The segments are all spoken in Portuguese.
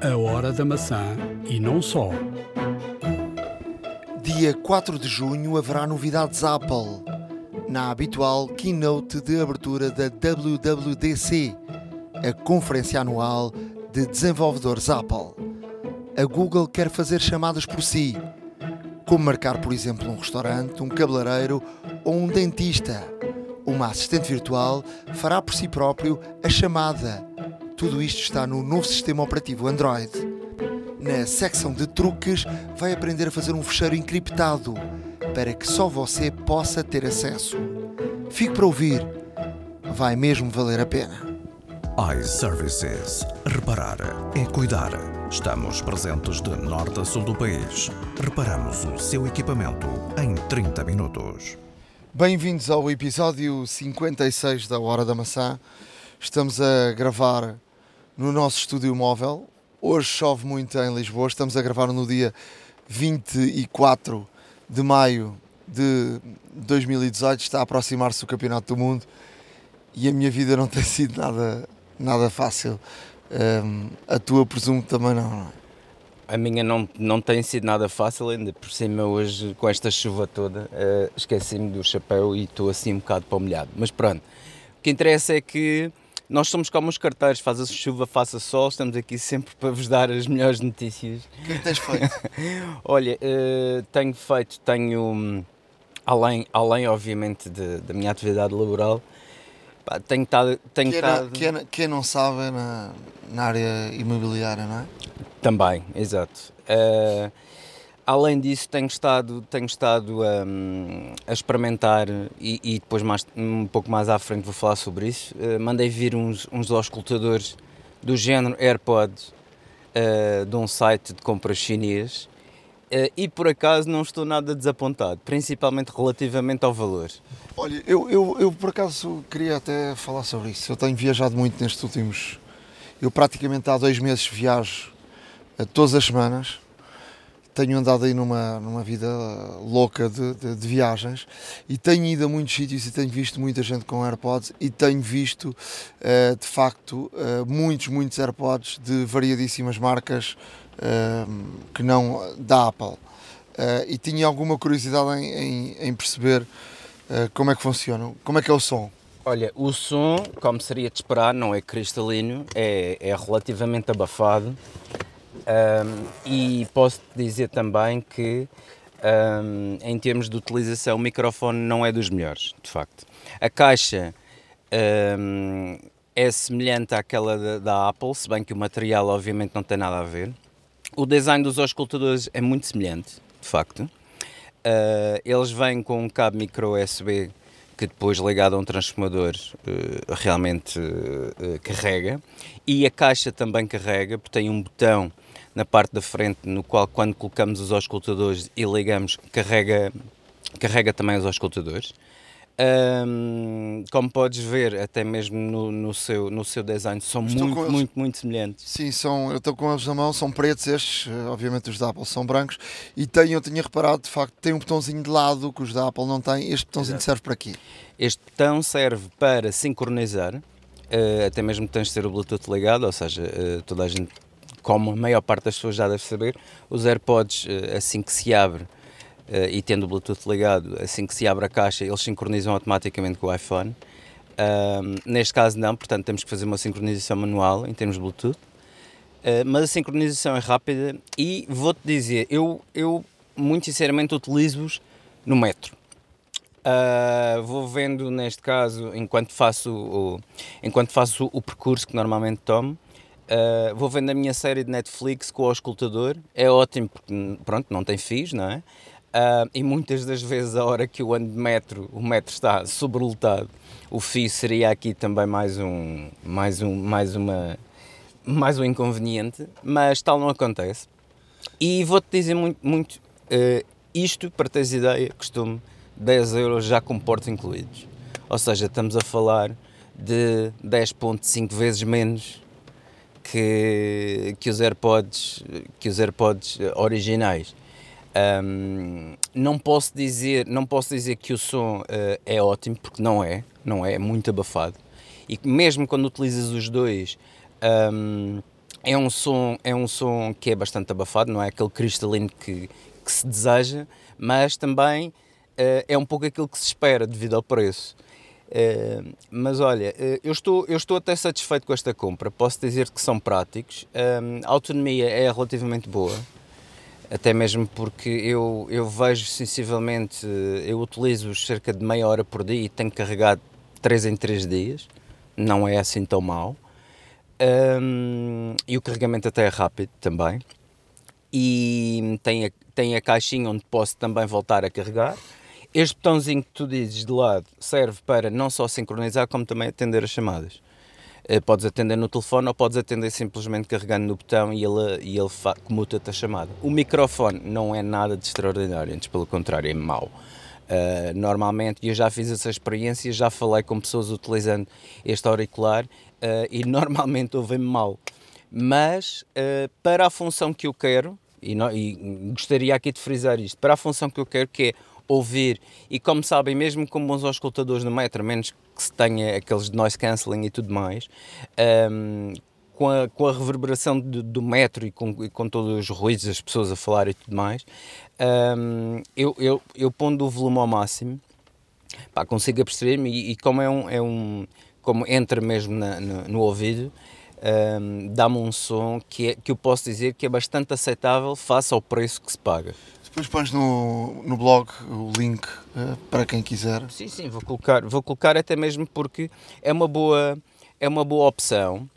A Hora da Maçã e não só. Dia 4 de junho haverá novidades Apple. Na habitual keynote de abertura da WWDC, a conferência anual de desenvolvedores Apple. A Google quer fazer chamadas por si, como marcar, por exemplo, um restaurante, um cabeleireiro ou um dentista. Uma assistente virtual fará por si próprio a chamada. Tudo isto está no novo sistema operativo Android. Na secção de truques, vai aprender a fazer um fecheiro encriptado para que só você possa ter acesso. Fique para ouvir, vai mesmo valer a pena iServices. Reparar é cuidar. Estamos presentes de norte a sul do país. Reparamos o seu equipamento em 30 minutos. Bem-vindos ao episódio 56 da Hora da Maçã. Estamos a gravar no nosso estúdio móvel. Hoje chove muito em Lisboa. Estamos a gravar no dia 24 de maio de 2018. Está a aproximar-se o Campeonato do Mundo e a minha vida não tem sido nada nada fácil. Um, a tua, presumo, também não, não é? A minha não, não tem sido nada fácil, ainda por cima hoje, com esta chuva toda, uh, esqueci-me do chapéu e estou assim um bocado palmilhado. Mas pronto, o que interessa é que nós somos como os carteiros, faça chuva, faça sol, estamos aqui sempre para vos dar as melhores notícias. O que é que tens feito? Olha, uh, tenho feito, tenho, além, além obviamente de, da minha atividade laboral, Pá, tenho estado. Tenho quem, estado... Quem, quem, não sabe é na, na área imobiliária, não é? Também, exato. Uh, além disso, tenho estado, tenho estado um, a experimentar e, e, depois mais, um pouco mais à frente vou falar sobre isso. Uh, mandei vir uns, uns auscultadores do género AirPods uh, de um site de compras chinês Uh, e por acaso não estou nada desapontado, principalmente relativamente ao valor. Olha, eu, eu, eu por acaso queria até falar sobre isso. Eu tenho viajado muito nestes últimos. Eu praticamente há dois meses viajo todas as semanas. Tenho andado aí numa, numa vida louca de, de, de, viagens e tenho ido a muitos sítios e tenho visto muita gente com AirPods e tenho visto uh, de facto muitos, muitos AirPods de variadíssimas marcas que não da Apple. Uh, e tinha alguma curiosidade em, em, em perceber uh, como é que funciona, como é que é o som. Olha, o som, como seria de esperar, não é cristalino, é, é relativamente abafado um, e posso dizer também que um, em termos de utilização o microfone não é dos melhores, de facto. A caixa um, é semelhante àquela da, da Apple, se bem que o material obviamente não tem nada a ver. O design dos auscultadores é muito semelhante, de facto. Uh, eles vêm com um cabo micro USB que depois ligado a um transformador uh, realmente uh, carrega e a caixa também carrega porque tem um botão na parte da frente no qual quando colocamos os auscultadores e ligamos carrega carrega também os auscultadores um, como podes ver, até mesmo no, no, seu, no seu design, são muito, muito, muito, muito semelhantes. Sim, são, eu estou com eles na mão, são pretos estes, eh, obviamente os da Apple são brancos, e tem, eu tinha reparado, de facto, tem um botãozinho de lado que os da Apple não têm. Este botãozinho Exato. serve para quê? Este botão serve para sincronizar, uh, até mesmo tens de ter o Bluetooth ligado, ou seja, uh, toda a gente, como a maior parte das pessoas já deve saber, os AirPods, uh, assim que se abre, uh, e tendo o Bluetooth ligado, assim que se abre a caixa, eles sincronizam automaticamente com o iPhone. Neste caso não, portanto temos que fazer uma sincronização manual em termos de Bluetooth. Uh, mas a sincronização é rápida e vou-te dizer, eu, eu muito sinceramente utilizo-os no metro. Uh, vou vendo neste caso enquanto faço o, enquanto faço o percurso que normalmente tomo uh, vou vendo a minha série de Netflix com o auscultador é ótimo porque pronto não tem fios não é Uh, e muitas das vezes, a hora que eu ando de metro, o metro está sobrelotado. O fio seria aqui também mais um, mais um, mais uma, mais um inconveniente, mas tal não acontece. E vou-te dizer muito, muito uh, isto, para teres ideia, costume 10 euros já com portos incluídos. Ou seja, estamos a falar de 10.5 vezes menos que, que, os AirPods, que os AirPods originais. Um, não posso dizer, não posso dizer que o som uh, é ótimo porque não é, não é, é muito abafado. E mesmo quando utilizas os dois, um, é um som, é um som que é bastante abafado, não é aquele cristalino que, que se deseja, mas também uh, é um pouco aquilo que se espera devido ao preço. Uh, mas olha, uh, eu, estou, eu estou até satisfeito com esta compra. Posso dizer que são práticos. a autonomia é relativamente boa, até mesmo porque eu, eu vejo sensivelmente, eu utilizo cerca de meia hora por dia e tenho carregado 3 em 3 dias. Não é assim tão mau. Um, e o carregamento até é rápido também. E tem a, tem a caixinha onde posso também voltar a carregar. Este botãozinho que tu dizes de lado serve para não só sincronizar, como também atender as chamadas. Uh, podes atender no telefone ou podes atender simplesmente carregando no botão e ele, e ele comuta-te a chamada. O microfone não é nada de extraordinário, antes pelo contrário, é mau. Uh, normalmente, eu já fiz essa experiência, já falei com pessoas utilizando este auricular uh, e normalmente ouvem-me mal. Mas uh, para a função que eu quero, e, e, gostaria aqui de frisar isto, para a função que eu quero, que é ouvir, e como sabem, mesmo com bons auscultadores no metro, menos que se tenha aqueles de noise cancelling e tudo mais, um, ehm, com, a, com a reverberação do, do metro e com, e com todos os ruídos, as pessoas a falar e tudo mais, um, ehm, eu, eu, eu pondo o volume ao máximo, pá, consigo perceber-me e, e, como é um, é um como entra mesmo na, no, no, ouvido, um, dá-me um som que, é, que eu posso dizer que é bastante aceitável face ao preço que se paga. Depois pões no, no blog o link uh, para quem quiser. Sim, sim, vou colocar, vou colocar até mesmo porque é uma boa, é uma boa opção.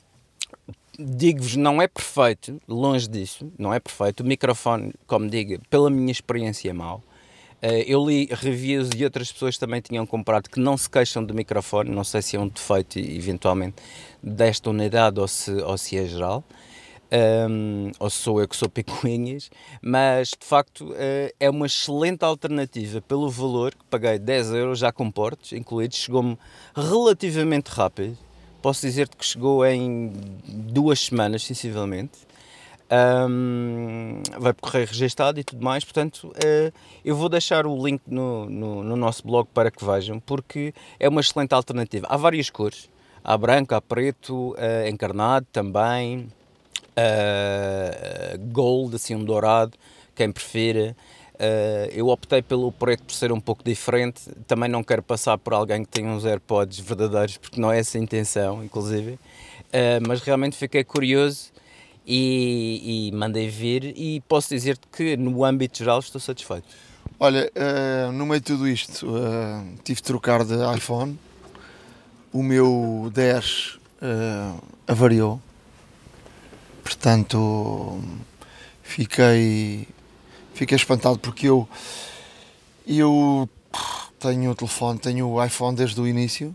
Digo-vos, não é perfeito, longe disso, não é perfeito. O microfone, como digo, pela minha experiência é mau. Eh, eu li reviews de outras pessoas que também tinham comprado que não se queixam do microfone, não sei se é um defeito eventualmente desta unidade ou se, ou se é geral. Um, ou sou eu que sou picuinhas, mas de facto uh, é uma excelente alternativa pelo valor que paguei 10 euros já com portos incluídos, chegou-me relativamente rápido. Posso dizer-te que chegou em duas semanas, sensivelmente um, vai por correio registado e tudo mais. Portanto, uh, eu vou deixar o link no, no, no, nosso blog para que vejam, porque é uma excelente alternativa. Há várias cores: há branco, há preto, uh, encarnado também, gold, assim, um dourado, quem prefira. eu optei pelo preto por ser um pouco diferente. Também não quero passar por alguém que tem uns AirPods verdadeiros, porque não é essa a intenção, inclusive. mas realmente fiquei curioso e, e mandei vir e posso dizer-te que no âmbito geral estou satisfeito. Olha, uh, no meio de tudo isto uh, tive de trocar de iPhone, o meu 10 uh, eh, avariou, portanto fiquei, fiquei espantado porque eu, eu tenho o telefone, tenho o iPhone desde o início.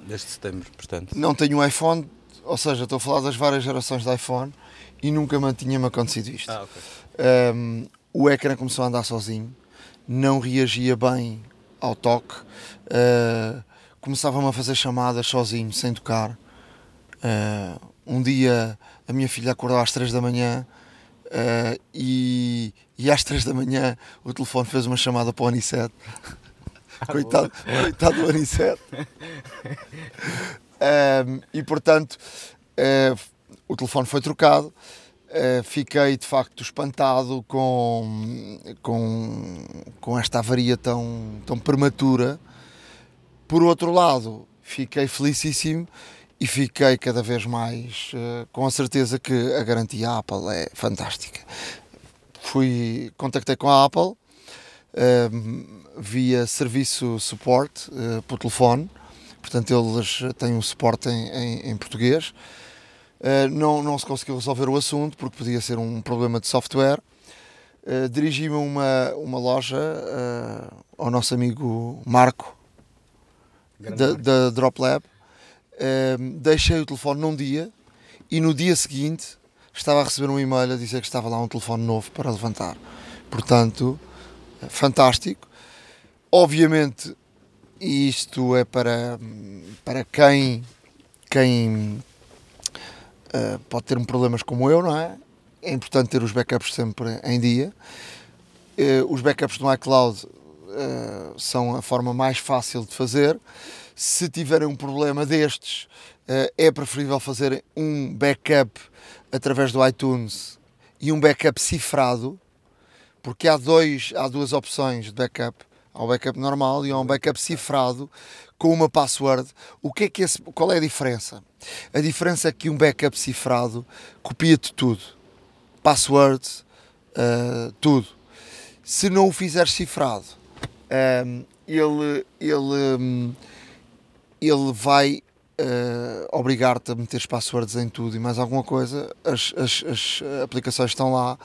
Desde setembro, portanto. Não tenho o iPhone, ou seja, estou a falar das várias gerações de iPhone e nunca me tinha-me acontecido isto. Ah, okay. um, o ecrã começou a andar sozinho, não reagia bem ao toque, uh, começava-me a fazer chamadas sozinho, sem tocar. Uh, um dia a minha filha acordou às 3 da manhã uh, e, e às 3 da manhã o telefone fez uma chamada para o Anicete. Ah, coitado, coitado do Anicete. um, e portanto, uh, o telefone foi trocado. Uh, fiquei de facto espantado com, com, com esta avaria tão, tão prematura. Por outro lado, fiquei felicíssimo e fiquei cada vez mais uh, com a certeza que a garantia Apple é fantástica. Fui, contactei com a Apple uh, via serviço suporte por telefone, portanto eles têm um suporte em, em, em português Uh, não, não se conseguiu resolver o assunto porque podia ser um problema de software. Uh, Dirigi-me a uma, uma loja uh, ao nosso amigo Marco da, da Drop Lab. Deixei o telefone num dia e no dia seguinte estava a receber um e-mail a dizer que estava lá um telefone novo para levantar. Portanto, fantástico. Obviamente, isto é para, para quem, quem uh, pode ter problemas como eu, não é? É importante ter os backups sempre em dia. Uh, os backups no iCloud uh, são a forma mais fácil de fazer. Se tiverem um problema destes, uh, é preferível fazer um backup através do iTunes e um backup cifrado, porque há, dois, há duas opções de backup. Há um backup normal e há um backup cifrado com uma password. O que é que esse, qual é a diferença? A diferença é que um backup cifrado copia-te tudo. Passwords, uh, tudo. Se não o fizeres cifrado, um, ele, ele, um, ele vai uh, obrigar-te a meter passwords em tudo e mais alguma coisa. As, as, as aplicações estão lá,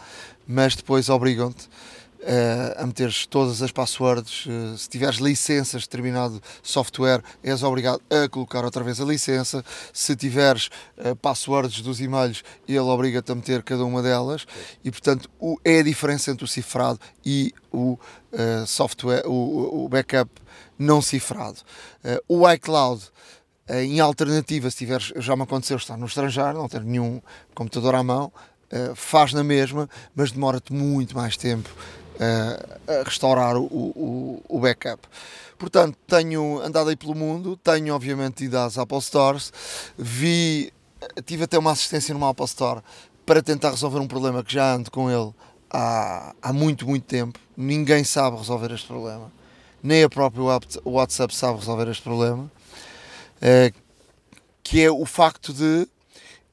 mas depois obrigam-te uh, a meteres todas as passwords. Uh, se tiveres licenças de determinado software, és obrigado a colocar outra vez a licença. Se tiveres uh, passwords dos e-mails, ele obriga-te a meter cada uma delas. E portanto, o, é a diferença entre o cifrado e o software, o, o, backup não cifrado. o iCloud em alternativa, se tiveres, já me aconteceu estar no estrangeiro, não ter nenhum computador à mão, faz na mesma, mas demora-te muito mais tempo a restaurar o, o, o, backup. Portanto, tenho andado aí pelo mundo, tenho obviamente ido às Apple Stores, vi, tive até uma assistência numa Apple Store para tentar resolver um problema que já ando com ele há, há muito, muito tempo. Ninguém sabe resolver este problema, nem a própria WhatsApp sabe resolver este problema, eh, que é o facto de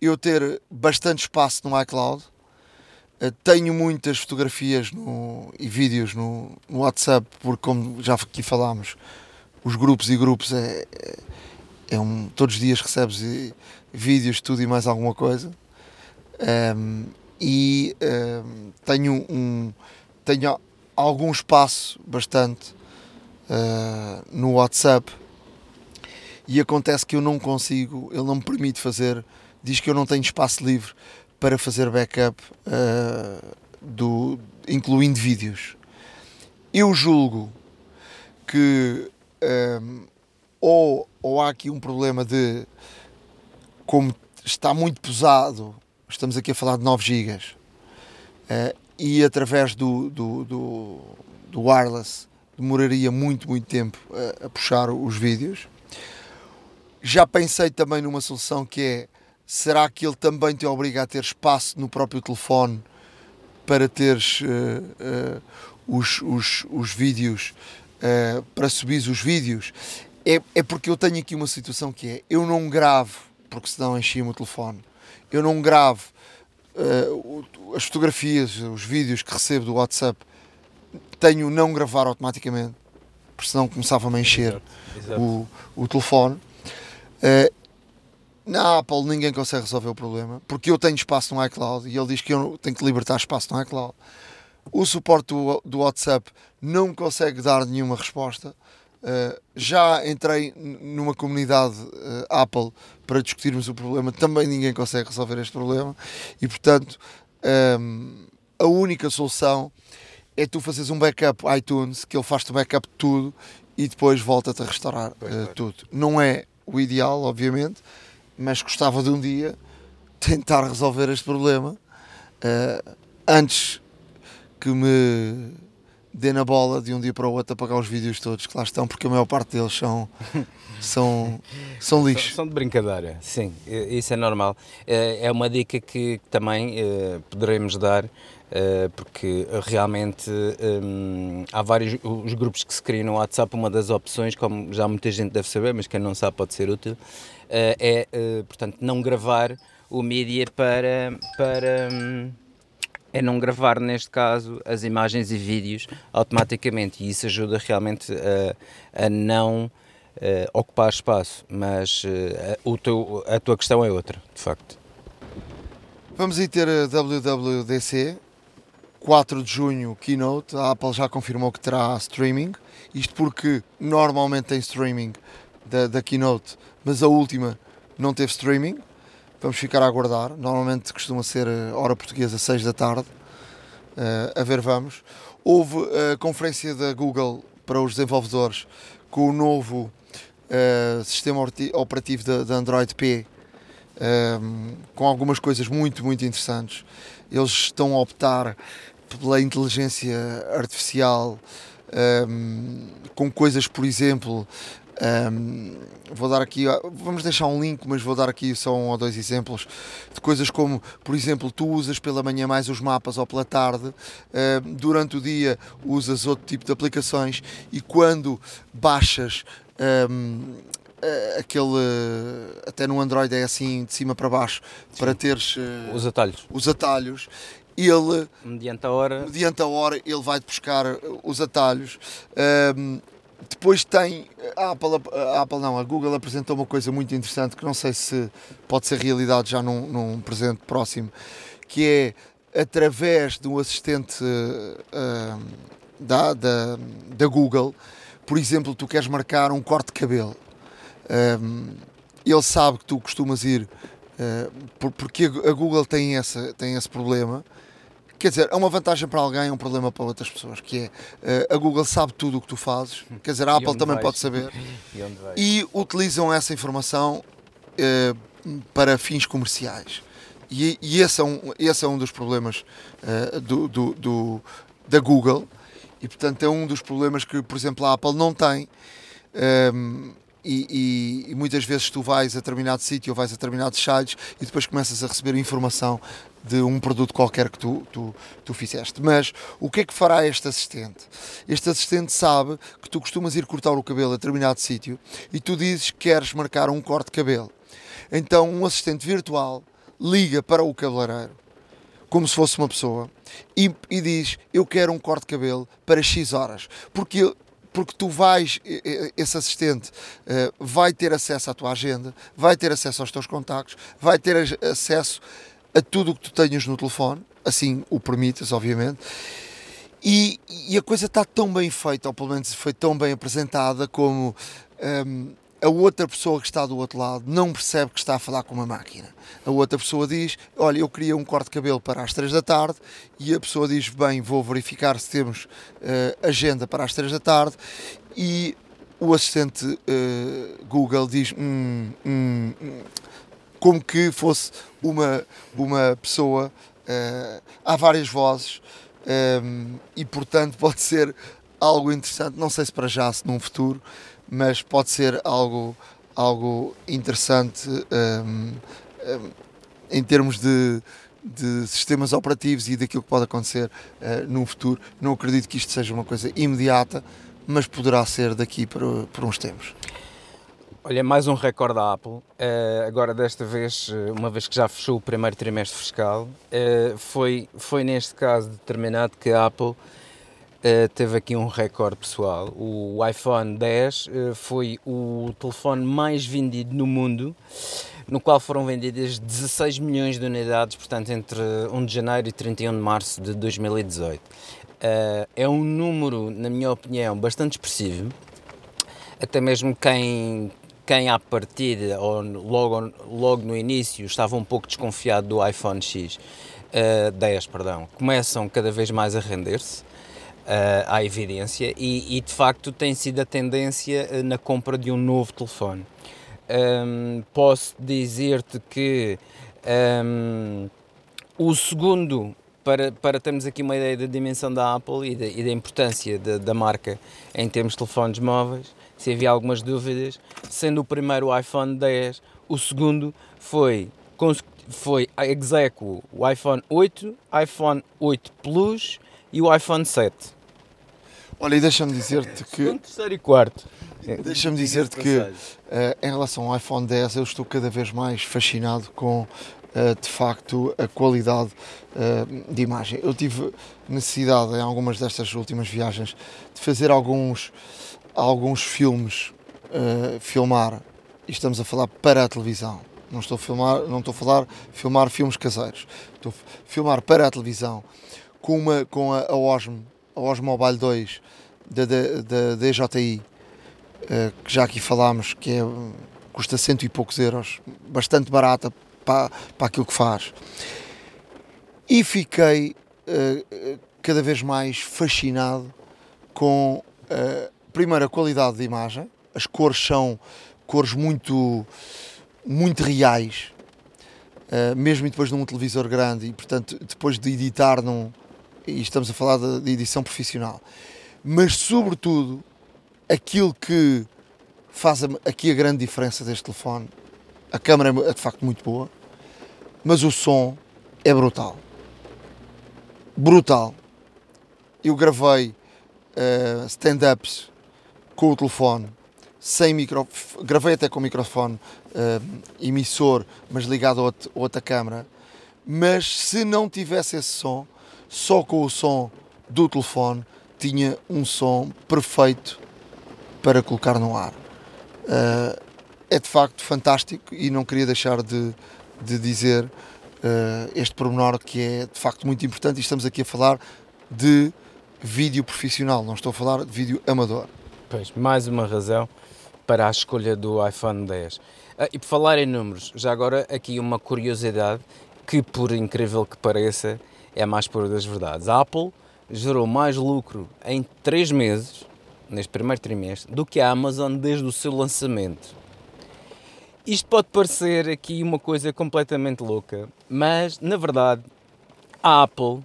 eu ter bastante espaço no iCloud eh, tenho muitas fotografias no, e vídeos no, no, WhatsApp, porque, como já aqui falámos, os grupos e grupos é, é, é um. Todos os dias recebes e, vídeos, tudo e mais alguma coisa. Um, ehm, e um, ehm, tenho, um, tenho algum espaço bastante uh, no WhatsApp e acontece que eu não consigo, ele não me permite fazer, diz que eu não tenho espaço livre para fazer backup uh, do, incluindo vídeos. Eu julgo que um, eh, ou, ou há aqui um problema de como está muito pesado, estamos aqui a falar de 9 GB, uh, e através do, do, do, do, wireless demoraria muito, muito tempo a, a puxar os vídeos. Já pensei também numa solução que é será que ele também te obriga a ter espaço no próprio telefone para teres uh, uh, os, os, os vídeos, uh, para subir os vídeos? É, é porque eu tenho aqui uma situação que é, eu não gravo, porque senão enchi-me o telefone, eu não gravo as fotografias, os vídeos que recebo do WhatsApp, tenho não gravar automaticamente, porque senão começava a encher exato, exato. O, o telefone. Uh, na Apple ninguém consegue resolver o problema, porque eu tenho espaço no iCloud e ele diz que eu tenho que libertar espaço no iCloud. O suporte do, do WhatsApp não consegue dar nenhuma resposta. Uh, já entrei numa comunidade uh, Apple para discutirmos o problema, também ninguém consegue resolver este problema e, portanto, um, ehm, a única solução é tu fazeres um backup iTunes, que ele faz-te backup de tudo e depois volta-te a restaurar uh, tudo. Não é o ideal, obviamente, mas gostava de um dia tentar resolver este problema uh, antes que me dê na bola de um dia para o outro apagar os vídeos todos que lá estão, porque a maior parte deles são, são, são lixo. São, de brincadeira, sim, isso é normal. Eh, é uma dica que também poderemos dar. Uh, porque realmente um, há vários os grupos que se criam no WhatsApp. Uma das opções, como já muita gente deve saber, mas quem não sabe pode ser útil, eh, é, eh, portanto, não gravar o mídia para, para hum, é não gravar, neste caso, as imagens e vídeos automaticamente e isso ajuda realmente a, a não ocupar espaço, mas uh, teu, a tua questão é outra, de facto. Vamos aí ter a WWDC, 4 de junho, keynote, a Apple já confirmou que terá streaming, isto porque normalmente tem streaming da, da keynote mas a última não teve streaming. Vamos ficar a aguardar. Normalmente costuma ser eh, hora portuguesa, 6 da tarde. Uh, a ver, vamos. Houve a conferência da Google para os desenvolvedores com o novo uh, sistema operativo da Android P, um, com algumas coisas muito, muito interessantes. Eles estão a optar pela inteligência artificial um, com coisas, por exemplo, Um, vou dar aqui, vamos deixar um link, mas vou dar aqui só um ou dois exemplos de coisas como, por exemplo, tu usas pela manhã mais os mapas ou pela tarde, uh, durante o dia usas outro tipo de aplicações e quando baixas um, aquele até no Android é assim de cima para baixo Sim. para teres uh, os atalhos os atalhos ele mediante a hora mediante a hora ele vai buscar os atalhos um, depois tem a Apple, a Apple não, a Google apresentou uma coisa muito interessante que não sei se pode ser realidade já num, num presente próximo, que é através do assistente uh, da, da, da Google, por exemplo, tu queres marcar um corte de cabelo. Um, ele sabe que tu costumas ir, uh, porque a Google tem, essa, tem esse problema, Quer dizer, é uma vantagem para alguém, é um problema para outras pessoas, que é uh, a Google sabe tudo o que tu fazes, quer dizer, a Apple também vais? pode saber, e, e, utilizam essa informação uh, para fins comerciais. E, e, esse, é um, esse é um dos problemas do, do, do, da Google, e portanto é um dos problemas que, por exemplo, a Apple não tem. Um, e, e, e, muitas vezes tu vais a determinado sítio ou vais a determinados sites e depois começas a receber informação de um produto qualquer que tu, tu, tu fizeste. Mas o que é que fará este assistente? Este assistente sabe que tu costumas ir cortar o cabelo a determinado sítio e tu dizes que queres marcar um corte de cabelo. Então um assistente virtual liga para o cabeleireiro como se fosse uma pessoa e, e diz eu quero um corte de cabelo para X horas. Porque porque tu vais, esse assistente uh, vai ter acesso à tua agenda, vai ter acesso aos teus contactos, vai ter acesso a tudo o que tu tenhas no telefone, assim o permitas, obviamente. E, e a coisa está tão bem feita, ou pelo menos foi tão bem apresentada, como um, a outra pessoa que está do outro lado não percebe que está a falar com uma máquina. A outra pessoa diz: Olha, eu queria um corte de cabelo para as 3 da tarde, e a pessoa diz: Bem, vou verificar se temos uh, agenda para as 3 da tarde, e o assistente uh, Google diz: hum, hum, hum, como que fosse uma, uma pessoa. Uh, há várias vozes um, e, portanto, pode ser algo interessante. Não sei se para já, se num futuro mas pode ser algo, algo interessante um, um, em termos de, de sistemas operativos e daquilo que pode acontecer uh, no futuro. Não acredito que isto seja uma coisa imediata, mas poderá ser daqui por, por uns tempos. Olha, mais um recorde da Apple. Uh, agora, desta vez, eh, uma vez que já fechou o primeiro trimestre fiscal, uh, foi, foi neste caso determinado que a Apple Uh, teve aqui um recorde pessoal. O iPhone 10 uh, foi o telefone mais vendido no mundo, no qual foram vendidas 16 milhões de unidades, portanto, entre 1 de janeiro e 31 de março de 2018. Uh, eh, é um número, na minha opinião, bastante expressivo. Até mesmo quem, quem à partida, ou logo, logo no início, estava um pouco desconfiado do iPhone X, 10, perdão, começam cada vez mais a render-se à evidência e, e, de facto tem sido a tendência uh, na compra de um novo telefone. Um, posso dizer-te que um, o segundo, para, para termos aqui uma ideia da dimensão da Apple e da, e da importância de, da marca em termos de telefones móveis, se havia algumas dúvidas, sendo o primeiro o iPhone 10, o segundo foi, foi execuo o iPhone 8, iPhone 8 Plus e o iPhone 7. Olha, e deixa-me dizer-te que. Um terceiro e quarto. Deixa-me dizer-te que, uh, em relação ao iPhone 10, eu estou cada vez mais fascinado com, uh, de facto, a qualidade uh, de imagem. Eu tive necessidade, em algumas destas últimas viagens, de fazer alguns, alguns filmes, filmar, e estamos a falar para a televisão. Não estou a filmar, não estou a falar filmar filmes caseiros. Estou a filmar para a televisão com, uma, com a, a Osmo a Os Mobile 2 da, DJI, eh, que já aqui falámos, que é, custa cento e poucos euros, bastante barata para, para aquilo que faz. E fiquei uh, cada vez mais fascinado com, uh, primeiro, a qualidade de imagem, as cores são cores muito, muito reais, uh, mesmo depois de um televisor grande, e portanto, depois de editar num, e estamos a falar de, edição profissional, mas sobretudo aquilo que faz aqui a grande diferença deste telefone. A câmera é de facto muito boa, mas o som é brutal. Brutal. Eu gravei uh, stand-ups com o telefone, sem microfone, gravei até com o microfone uh, emissor, mas ligado a outra câmera. Mas se não tivesse esse som, só com o som do telefone, tinha um som perfeito para colocar no ar. Uh, é de facto fantástico e não queria deixar de, de dizer uh, este pormenor que é de facto muito importante e estamos aqui a falar de vídeo profissional, não estou a falar de vídeo amador. Pois, mais uma razão para a escolha do iPhone 10. Ah, e por falar em números, já agora aqui uma curiosidade que, por incrível que pareça, é a mais pura das verdades. A Apple gerou mais lucro em 3 meses, neste primeiro trimestre, do que a Amazon desde o seu lançamento. Isto pode parecer aqui uma coisa completamente louca, mas na verdade a Apple,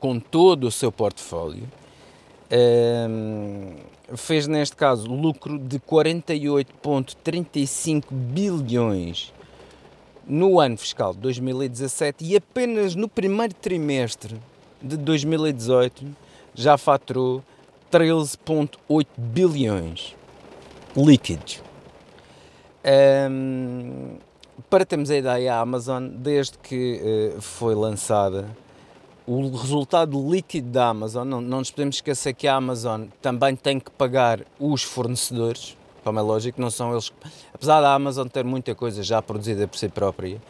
com todo o seu portfólio, um, fez neste caso lucro de 48,35 bilhões no ano fiscal de 2017 e apenas no primeiro trimestre de 2018 já faturou 13,8 bilhões líquidos. Um, para termos a ideia, a Amazon, desde que uh, foi lançada, o resultado líquido da Amazon, não, não nos podemos esquecer que a Amazon também tem que pagar os fornecedores, como é lógico, não são eles. Apesar da Amazon ter muita coisa já produzida por si própria, uh,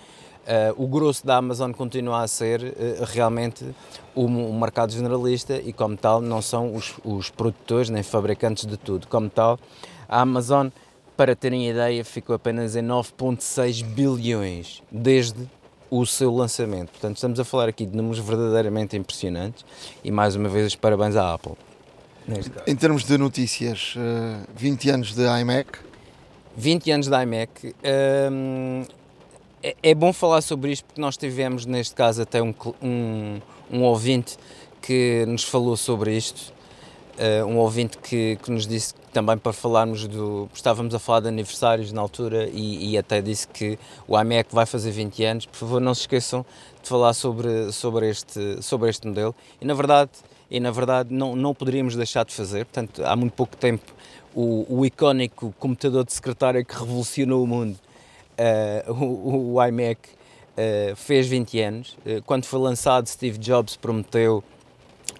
o grosso da Amazon continua a ser uh, realmente o, o, mercado generalista e, como tal, não são os, os produtores nem fabricantes de tudo. Como tal, a Amazon para terem ideia, ficou apenas em 9,6 bilhões desde o seu lançamento. Portanto, estamos a falar aqui de números verdadeiramente impressionantes e, mais uma vez, parabéns à Apple. Em termos de notícias, 20 eh, anos de iMac. 20 anos de iMac. Hum, é, é, bom falar sobre isto porque nós tivemos, neste caso, até um, um, um ouvinte que nos falou sobre isto uh, um ouvinte que, que nos disse também para falarmos do. Estávamos a falar de aniversários na altura e, e, até disse que o IMEC vai fazer 20 anos. Por favor, não se esqueçam de falar sobre, sobre, este, sobre este modelo. E na verdade, e na verdade não, não poderíamos deixar de fazer. Portanto, há muito pouco tempo, o, o icónico computador de secretária que revolucionou o mundo, uh, o, o iMac, uh, fez 20 anos. Uh, quando foi lançado, Steve Jobs prometeu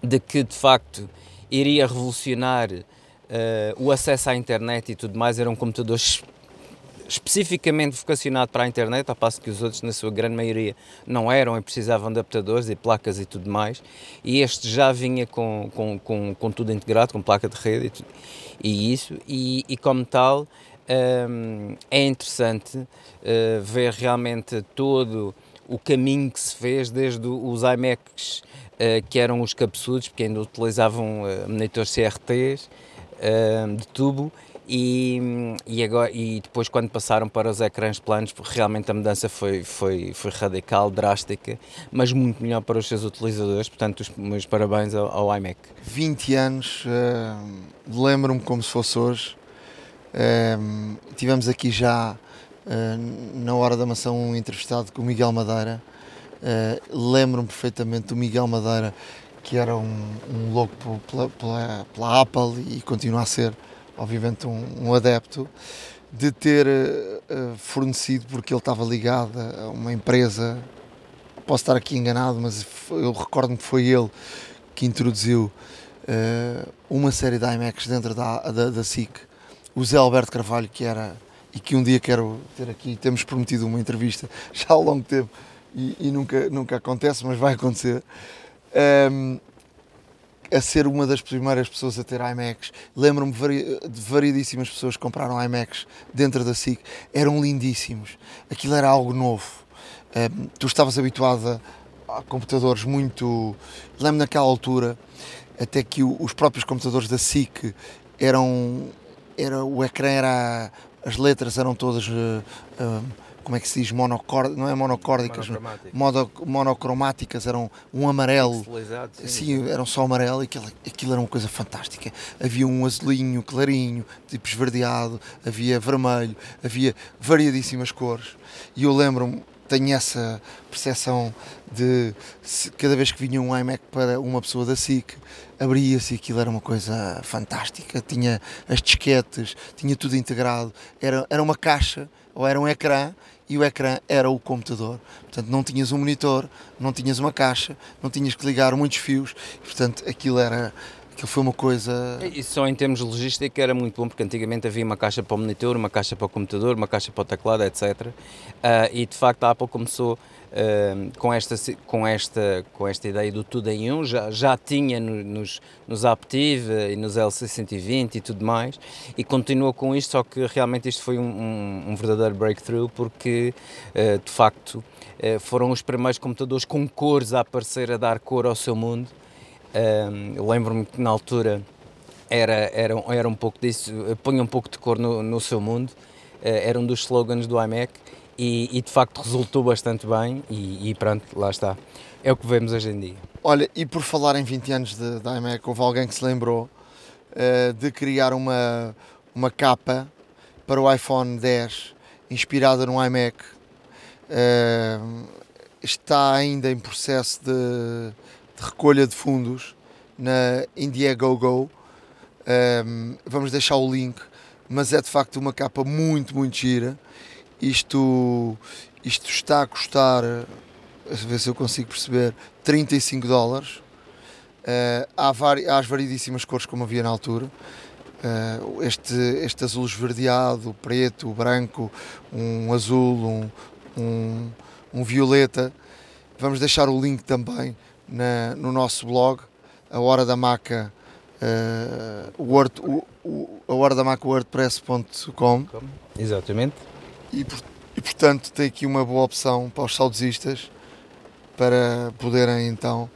de que de facto iria revolucionar o acesso à internet e tudo mais, era um computador especificamente vocacionado para a internet, ao passo que os outros, na sua grande maioria, não eram e precisavam de adaptadores e placas e tudo mais. E este já vinha com, com, com, com tudo integrado, com placa de rede e, tudo, e isso, e, e, como tal, um, é interessante uh, ver realmente todo o caminho que se fez desde os iMacs uh, que eram os cabeçudos, porque ainda utilizavam uh, monitores CRTs uh, de tubo e, e, agora, e depois quando passaram para os ecrãs planos, realmente a mudança foi, foi, foi radical, drástica, mas muito melhor para os seus utilizadores, portanto os meus parabéns ao, ao iMac. 20 anos, uh, lembro-me como se fosse hoje, uh, tivemos aqui já uh, na hora da maçã um entrevistado com o Miguel Madeira, Uh, Lembro-me perfeitamente do Miguel Madeira, que era um, um louco pela, pela, pela, Apple e continua a ser, obviamente, um, um adepto, de ter uh, fornecido, porque ele estava ligado a uma empresa, posso estar aqui enganado, mas eu recordo-me que foi ele que introduziu uh, uma série de IMAX dentro da, da, da SIC, o Zé Alberto Carvalho, que era e que um dia quero ter aqui, temos prometido uma entrevista já há longo tempo e, e nunca, nunca acontece, mas vai acontecer. Um, a ser uma das primeiras pessoas a ter iMacs. Lembro-me de variedíssimas pessoas que compraram iMacs dentro da SIC, eram lindíssimos. Aquilo era algo novo. Um, tu estavas habituado a, computadores muito. Lembro naquela altura até que o, os próprios computadores da SIC eram. Era, o ecrã era. As letras eram todas uh, como é que se diz, monocórdica, não é monocórdicas, Monocromáticas. mono, monocromáticas, eram um amarelo. Sim. Eram só amarelo e aquilo, aquilo era uma coisa fantástica. Havia um azulinho clarinho, tipo esverdeado, havia vermelho, havia variadíssimas cores. E eu lembro-me, tenho essa percepção de cada vez que vinha um iMac para uma pessoa da SIC, abria-se e aquilo era uma coisa fantástica. Tinha as disquetes, tinha tudo integrado. Era, era uma caixa ou era um ecrã e o ecrã era o computador. Portanto, não tinhas um monitor, não tinhas uma caixa, não tinhas que ligar muitos fios. Portanto, aquilo era. Aquilo foi uma coisa. E só em termos de logística era muito bom, porque antigamente havia uma caixa para o monitor, uma caixa para o computador, uma caixa para o teclado, etc. Ah, e de facto a Apple começou ah, com, esta, com, esta, com esta ideia do tudo em um, já, já tinha no- nos, nos Aptiv eh, e nos L620 e tudo mais, e continuou com isto, só que realmente isto foi um, um- um verdadeiro breakthrough, porque ah, de facto foram os primeiros computadores com cores a aparecer, a dar cor ao seu mundo. Um, Lembro-me que na altura era, era, era um pouco disso, ponha um pouco de cor no, no seu mundo, eh, era um dos slogans do iMac e, e de facto resultou bastante bem e, e pronto, lá está. É o que vemos hoje em dia. Olha, e por falar em 20 anos de iMac, houve alguém que se lembrou eh, de criar uma, uma capa para o iPhone 10 inspirada no iMac. Eh, está ainda em processo de, de recolha de fundos na Indiegogo. Eh, vamos deixar o link, mas é de facto uma capa muito, muito gira. Isto, isto está a custar, a ver se eu consigo perceber, 35 dólares. Eh, há, vari, há as variedíssimas cores como havia na altura. Eh, este, este azul esverdeado, preto, branco, um azul, um, um, um violeta. Vamos deixar o link também na, no nosso blog, a hora da maca, eh, word, o, o, a hora da maca wordpress.com Exatamente. e, por- e, portanto tem aqui uma boa opção para os saudosistas para poderem então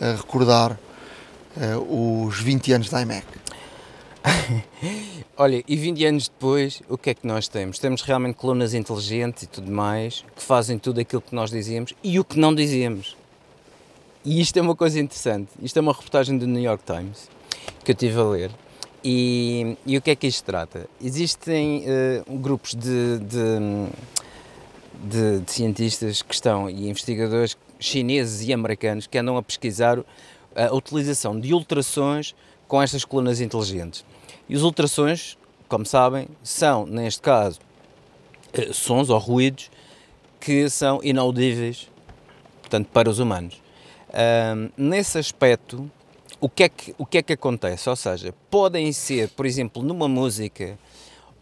eh, recordar eh, os 20 anos da iMac. Olha, e 20 anos depois, o que é que nós temos? Temos realmente colunas inteligentes e tudo mais, que fazem tudo aquilo que nós dizíamos e o que não dizíamos. E isto é uma coisa interessante. Isto é uma reportagem do New York Times que eu estive a ler. E, e o que é que isto trata? Existem eh, grupos de, de, de- de cientistas que estão e investigadores chineses e americanos que andam a pesquisar a utilização de ultrassons com estas colunas inteligentes. E os ultrassons, como sabem, são, neste caso, eh, sons ou ruídos que são inaudíveis, portanto, para os humanos. Ahm, nesse aspecto, o que, é que, o que é que acontece? Ou seja, podem ser, por exemplo, numa música,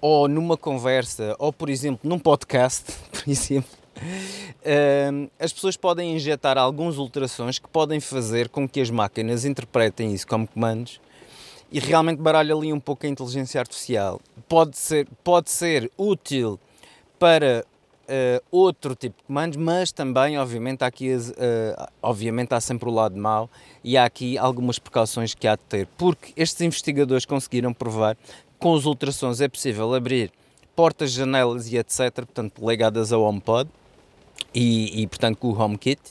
ou numa conversa, ou, por exemplo, num podcast, por exemplo, ahm, as pessoas podem injetar alguns ultrassons que podem fazer com que as máquinas interpretem isso como comandos e realmente baralha ali um pouco a inteligência artificial. Pode ser, pode ser útil para eh, outro tipo de comandos, mas também, obviamente, há aqui, eh, obviamente, há sempre o lado mau e há aqui algumas precauções que há de ter, porque estes investigadores conseguiram provar que com os ultrassons é possível abrir portas, janelas e etc., portanto, ligadas ao HomePod e, e portanto, com o HomeKit.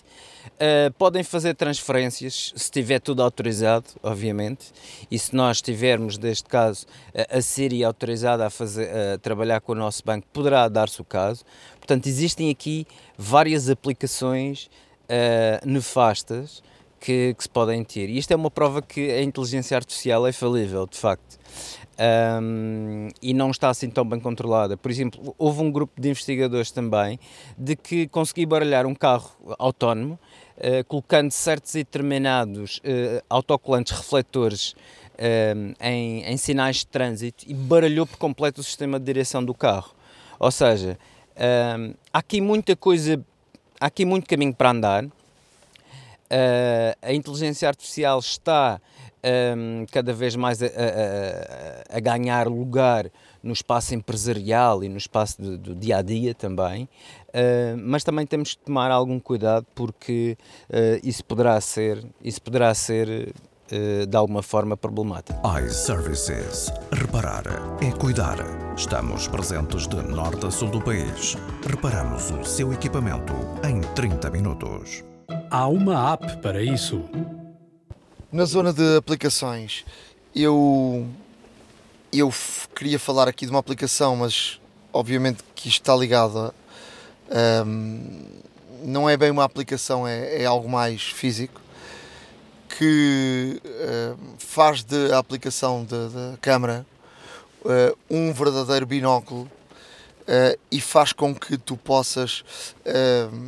Uh, podem fazer transferências se tiver tudo autorizado, obviamente, e se nós tivermos, neste caso, a Siri autorizada a, fazer, a trabalhar com o nosso banco, poderá dar-se o caso. Portanto, existem aqui várias aplicações uh, nefastas que, que se podem ter. E isto é uma prova que a inteligência artificial é falível, de facto. Um, e não está assim tão bem controlada. Por exemplo, houve um grupo de investigadores também de que conseguiu baralhar um carro autónomo, uh, colocando certos e determinados uh, autocolantes refletores em, em sinais de trânsito e baralhou por completo o sistema de direção do carro. Ou seja, há aqui muita coisa, há aqui muito caminho para andar. Uh, a inteligência artificial está um, cada vez mais a, a- a- ganhar lugar no espaço empresarial e no espaço do, do dia a dia também, Uh, mas também temos que tomar algum cuidado porque uh, isso poderá ser, isso poderá ser de alguma forma problemático. iServices. Reparar é cuidar. Estamos presentes de norte a sul do país. Reparamos o seu equipamento em 30 minutos. Há uma app para isso. Na zona de aplicações, eu, eu queria falar aqui de uma aplicação, mas obviamente que isto está ligado a. Um, não é bem uma aplicação, é, é algo mais físico que uh, faz da aplicação da câmera uh, um verdadeiro binóculo uh, e faz com que tu possas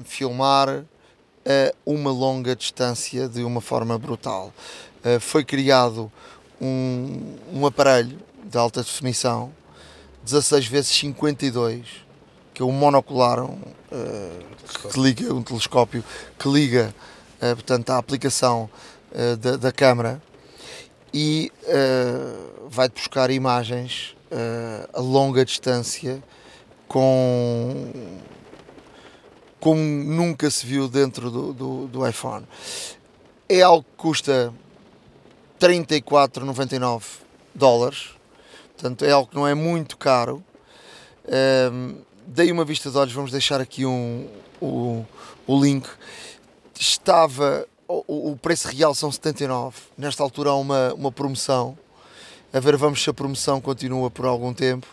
filmar uma longa distância de uma forma brutal. foi criado um, um aparelho de alta definição 16 vezes 52 que é um monocular um, que liga um telescópio que liga portanto a aplicação uh, da, da câmara e uh, vai-te buscar imagens uh, a longa distância com como nunca se viu dentro do, do, do iPhone. É algo que custa 34,99 dólares, portanto é algo que não é muito caro. Um, dei uma vista de olhos, vamos deixar aqui um, o link. Estava o, preço real são 79. Nesta altura há uma, uma promoção. A ver, vamos se a promoção continua por algum tempo.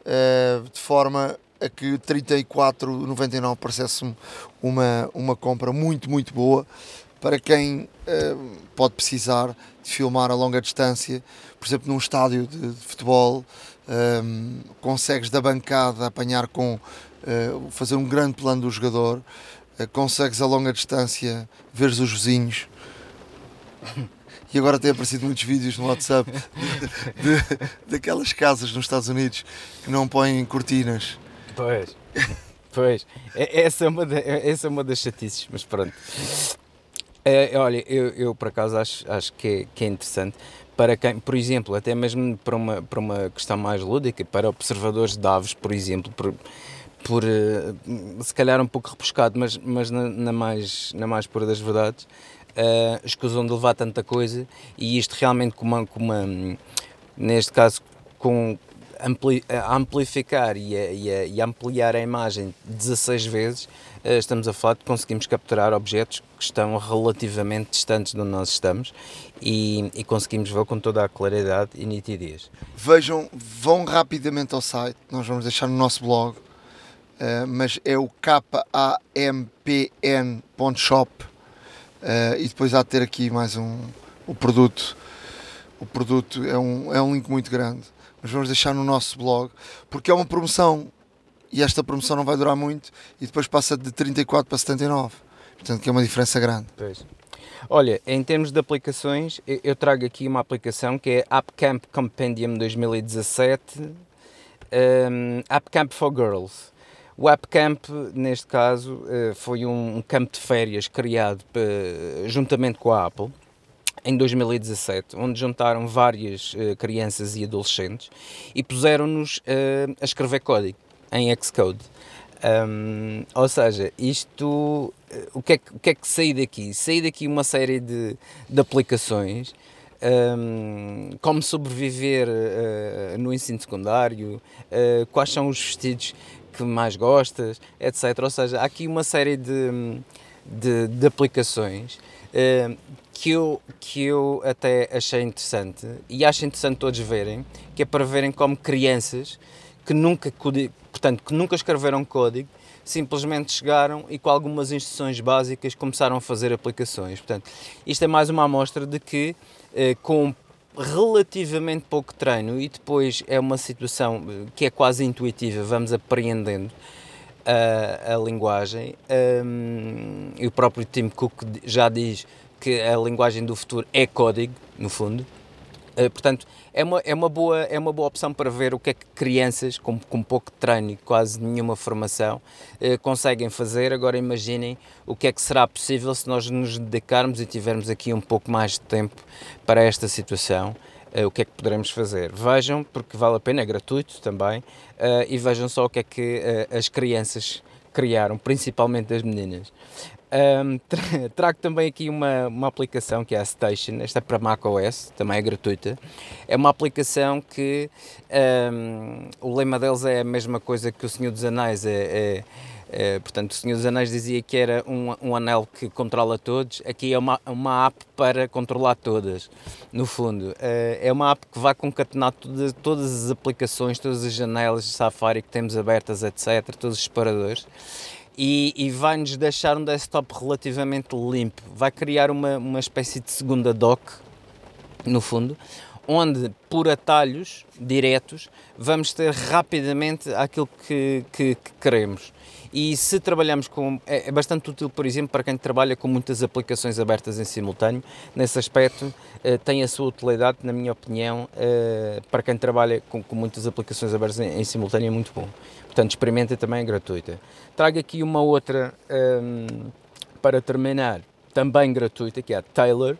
Uh, de forma a que 34,99 parece-me uma, uma compra muito, muito boa para quem uh, pode precisar de filmar a longa distância. Por exemplo, num estádio de, de futebol, um, eh, consegues da bancada apanhar com uh, fazer um grande plano do jogador consegues a longa distância ver os vizinhos. E agora têm aparecido muitos vídeos no WhatsApp de, de, daquelas casas nos Estados Unidos que não põem cortinas. Pois, pois. É, essa é uma, é, essa é uma das chatices, mas pronto. É, olha, eu, eu por acaso acho, acho que, é, que é interessante para quem, por exemplo, até mesmo para uma, para uma questão mais lúdica, para observadores de aves, por exemplo, por, por eh, se calhar um pouco repuscado, mas, mas na, na mais, na mais pura das verdades, uh, escusam de levar tanta coisa e isto realmente com uma, com uma neste caso com ampli, amplificar e a, e, a, e ampliar a imagem 16 vezes, uh, estamos a falar de conseguimos capturar objetos que estão relativamente distantes de onde nós estamos e, e conseguimos ver com toda a claridade e nitidez. Vejam, vão rapidamente ao site, nós vamos deixar no nosso blog Uh, mas é o kampn.shop uh, e depois há de ter aqui mais um o produto. O produto é um, é um link muito grande. Mas vamos deixar no nosso blog porque é uma promoção. E esta promoção não vai durar muito e depois passa de 34 para 79 portanto que é uma diferença grande. Pois. Olha, em termos de aplicações, eu trago aqui uma aplicação que é AppCamp Compendium 2017 um, AppCamp for Girls. O AppCamp, neste caso, eh, foi um campo de férias criado eh, juntamente com a Apple em 2017, onde juntaram várias eh, crianças e adolescentes e puseram-nos a escrever código em Xcode. Um, ou seja, isto, o que, é que, o que é que saí daqui? Saí daqui uma série de, de aplicações um, como sobreviver uh, no ensino secundário, uh, quais são os vestidos que mais gostas, etc. Ou seja, há aqui uma série de, de, de aplicações uh, que, eu, que eu até achei interessante e acho interessante todos verem, que é para verem como crianças que nunca, portanto, que nunca escreveram código simplesmente chegaram e com algumas instruções básicas começaram a fazer aplicações. Portanto, isto é mais uma amostra de que uh, com relativamente pouco treino e depois é uma situação eh, que é quase intuitiva, vamos apreendendo a, a linguagem. Um, e o próprio Tim Cook já diz que a linguagem do futuro é código, no fundo. Uh, portanto, é uma, é, uma boa, é uma boa opção para ver o que é que crianças com, com pouco treino e quase nenhuma formação uh, conseguem fazer. Agora imaginem o que é que será possível se nós nos dedicarmos e tivermos aqui um pouco mais de tempo para esta situação. Uh, o que é que poderemos fazer. Vejam, porque vale a pena, é gratuito também, uh, e vejam só o que é que as crianças criaram, principalmente as meninas. Um, trago também aqui uma, uma aplicação que é a Station, esta é para macOS, também é gratuita. É uma aplicação que um, o lema deles é a mesma coisa que o Senhor dos Anéis, é, é, é portanto, o Senhor dos Anéis dizia que era um, um anel que controla todos, aqui é uma, uma app para controlar todas, no fundo. Uh, é uma app que vai concatenar todas as aplicações, todas as janelas de Safari que temos abertas, etc., todos os separadores e, e vai-nos deixar um desktop relativamente limpo. Vai criar uma, uma espécie de segunda dock, no fundo, onde por atalhos diretos vamos ter rapidamente aquilo que, que, que queremos. E se trabalhamos com. É, é, bastante útil, por exemplo, para quem trabalha com muitas aplicações abertas em simultâneo. Nesse aspecto, eh, tem a sua utilidade, na minha opinião, eh, para quem trabalha com, com, muitas aplicações abertas em, em simultâneo, é muito bom. Portanto, experimenta também, é gratuita. Trago aqui uma outra um, para terminar, também gratuita, que é a Taylor.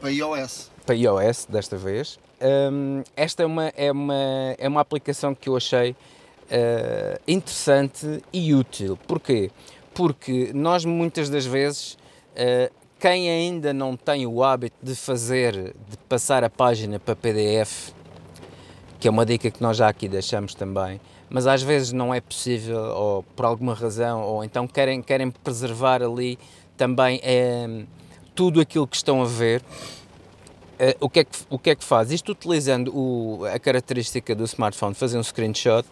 Para iOS. Para iOS, desta vez. Um, esta é uma, é, uma, é uma aplicação que eu achei uh, interessante e útil. Porquê? Porque nós muitas das vezes, uh, quem ainda não tem o hábito de fazer, de passar a página para PDF, que é uma dica que nós já aqui deixamos também, mas às vezes não é possível, ou por alguma razão, ou então querem, querem preservar ali também é, tudo aquilo que estão a ver. O, que é que, o que é que faz? Isto utilizando o, a característica do smartphone, fazer um screenshot,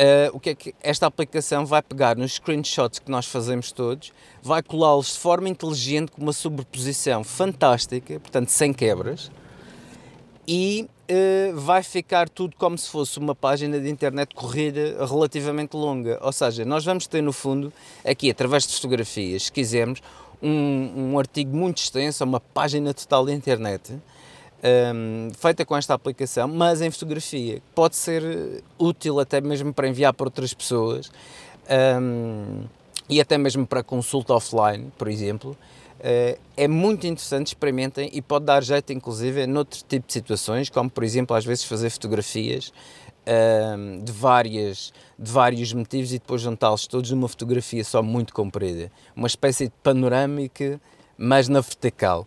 Uh, o que é que esta aplicação vai pegar nos screenshots que nós fazemos todos, vai colá-los de forma inteligente com uma sobreposição fantástica, portanto sem quebras, e uh, vai ficar tudo como se fosse uma página de internet corrida relativamente longa. Ou seja, nós vamos ter no fundo, aqui através de fotografias, se quisermos, um, um artigo muito extenso, uma página total de internet. Um, feita com esta aplicação, mas em fotografia. Pode ser útil até mesmo para enviar para outras pessoas um, e até mesmo para consulta offline, por exemplo. Uh, é muito interessante, experimentem e pode dar jeito, inclusive, noutro tipo de situações, como por exemplo, às vezes fazer fotografias uh, de, várias, de vários motivos e depois juntá-los todos numa fotografia só muito comprida. Uma espécie de panorâmica, mas na vertical.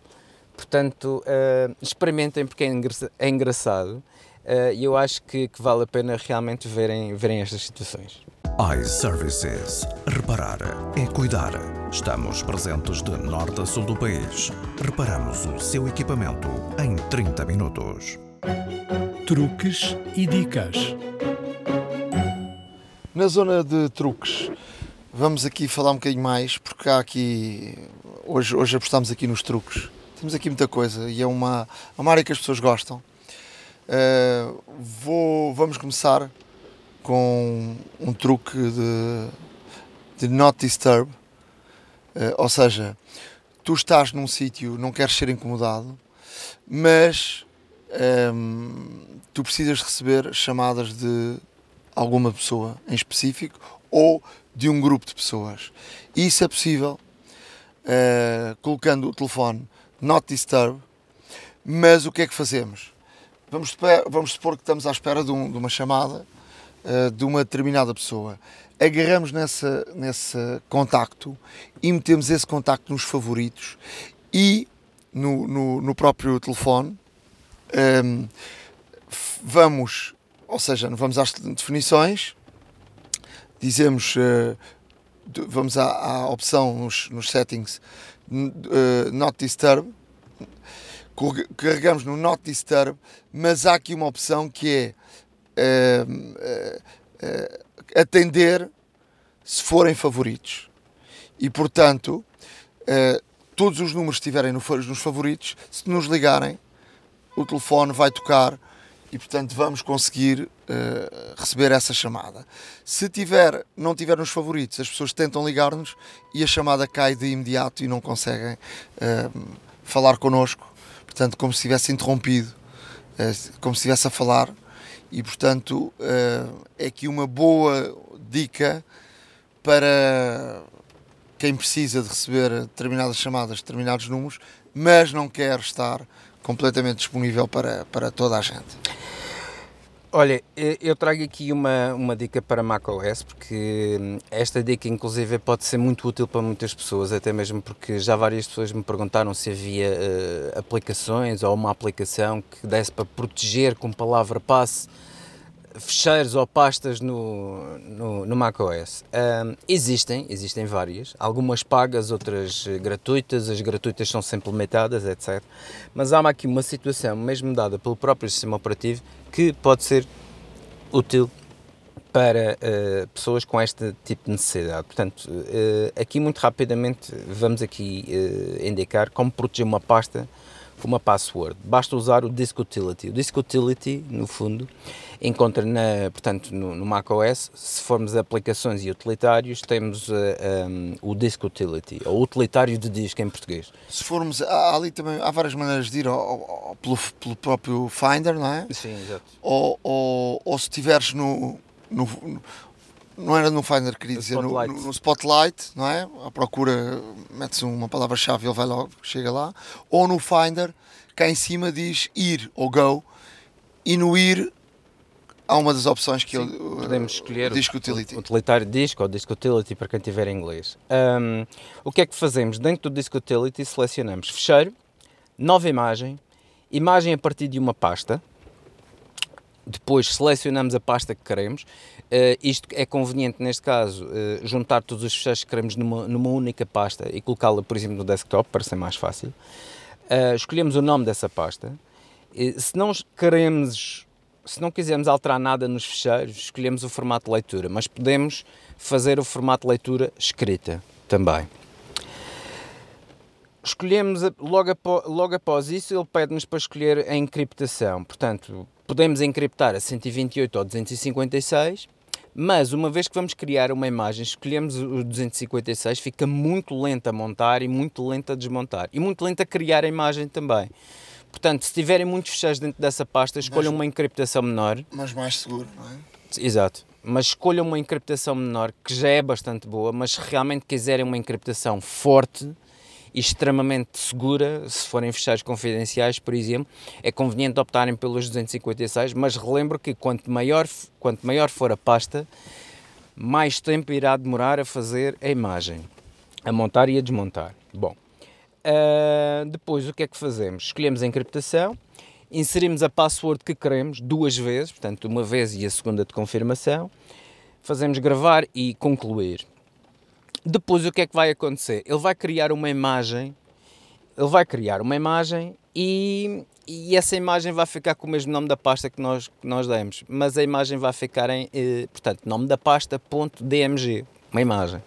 Portanto, uh, experimentem porque é, engra é engraçado e eu acho que, que, vale a pena realmente verem, verem estas situações iServices. Reparar é cuidar. Estamos presentes de norte a sul do país. Reparamos o seu equipamento em 30 minutos. Truques e dicas. Na zona de truques, vamos aqui falar um bocadinho mais, porque há aqui. Hoje, hoje apostamos aqui nos truques. Temos aqui muita coisa e é uma, uma área que as pessoas gostam. Uh, vou, vamos começar com um truque de, de not disturb, uh, ou seja, tu estás num sítio, não queres ser incomodado, mas um, ehm, tu precisas receber chamadas de alguma pessoa em específico ou de um grupo de pessoas. E isso é possível uh, colocando o telefone not disturb, mas o que é que fazemos? Vamos, vamos supor que estamos à espera de, um, de uma chamada uh, de uma determinada pessoa. Agarramos nessa, nesse contacto e metemos esse contacto nos favoritos e no, no, no próprio telefone um, ehm, vamos, ou seja, vamos às definições, dizemos, uh, vamos à, à, opção nos, nos settings uh, Not Disturb, carregamos no Not Disturb, mas há aqui uma opção que é uh, uh, atender se forem favoritos. E portanto, todos os números que estiverem nos favoritos, se nos ligarem, o telefone vai tocar e portanto vamos conseguir uh, receber essa chamada. Se tiver, não tiver nos favoritos, as pessoas tentam ligar-nos e a chamada cai de imediato e não conseguem uh, falar connosco, portanto como se tivesse interrompido, uh, como se estivesse a falar e portanto é aqui uma boa dica para quem precisa de receber determinadas chamadas, determinados números, mas não quer estar completamente disponível para, para toda a gente. Olha, eu trago aqui uma, uma dica para macOS, porque hum, esta dica, inclusive, pode ser muito útil para muitas pessoas, até mesmo porque já várias pessoas me perguntaram se havia uh, aplicações ou uma aplicação que desse para proteger com palavra passe fecheiros ou pastas no, no, no macOS. Um, existem, existem várias, algumas pagas, outras gratuitas, as gratuitas são sempre limitadas, etc. Mas há aqui uma situação, mesmo dada pelo próprio sistema operativo, que pode ser útil para uh, pessoas com este tipo de necessidade. Portanto, uh, aqui muito rapidamente vamos aqui uh, indicar como proteger uma pasta uma password. Basta usar o Disk Utility. O Disk Utility, no fundo, encontra na, portanto, no, no macOS, se formos a aplicações e utilitários, temos uh, um, o Disk Utility, ou utilitário de disco em português. Se formos, há, ali também, há várias maneiras de ir ao, ao, pelo, pelo, próprio Finder, não é? Sim, exato. Ou, ou, ou se estiveres no, no, no não era no Finder, queria dizer, no, no, no, Spotlight, não é? A procura, mete-se uma palavra-chave e ele vai logo, chega lá. Ou no Finder, cá em cima diz ir ou go, e no ir há uma das opções que Sim, ele podemos escolher o Disk Utility. O utilitário Disk ou Disk Utility para quem tiver em inglês. Um, o que é que fazemos? Dentro do Disk Utility selecionamos fecheiro, nova imagem, imagem a partir de uma pasta, depois selecionamos a pasta que queremos. Uh, isto é conveniente, neste caso, uh, juntar todos os fecheiros que queremos numa, numa única pasta e colocá-la, por exemplo, no desktop, para ser mais fácil. Uh, escolhemos o nome dessa pasta. se não queremos, se não quisermos alterar nada nos fecheiros, escolhemos o formato de leitura, mas podemos fazer o formato de leitura escrita também. Escolhemos, logo após, logo após isso, ele pede-nos para escolher a encriptação. Portanto, podemos encriptar a 128 ou 256, mas uma vez que vamos criar uma imagem, escolhemos o 256, fica muito lento a montar e muito lento a desmontar. E muito lento a criar a imagem também. Portanto, se tiverem muitos fecheiros dentro dessa pasta, escolham mas, uma encriptação menor. Mas mais seguro, não é? Exato. Mas escolham uma encriptação menor, que já é bastante boa, mas se realmente quiserem uma encriptação forte, extremamente segura, se forem fechados confidenciais, por exemplo, é conveniente optarem pelos 256, mas relembro que quanto maior, quanto maior for a pasta, mais tempo irá demorar a fazer a imagem, a montar e a desmontar. Bom, uh, depois o que é que fazemos? Escolhemos a encriptação, inserimos a password que queremos duas vezes, portanto, uma vez e a segunda de confirmação, fazemos gravar e concluir. Depois o que é que vai acontecer? Ele vai criar uma imagem, ele vai criar uma imagem e, e essa imagem vai ficar com o mesmo nome da pasta que nós, que nós demos, mas a imagem vai ficar em, eh, portanto, nome da pasta ponto .dmg, uma imagem.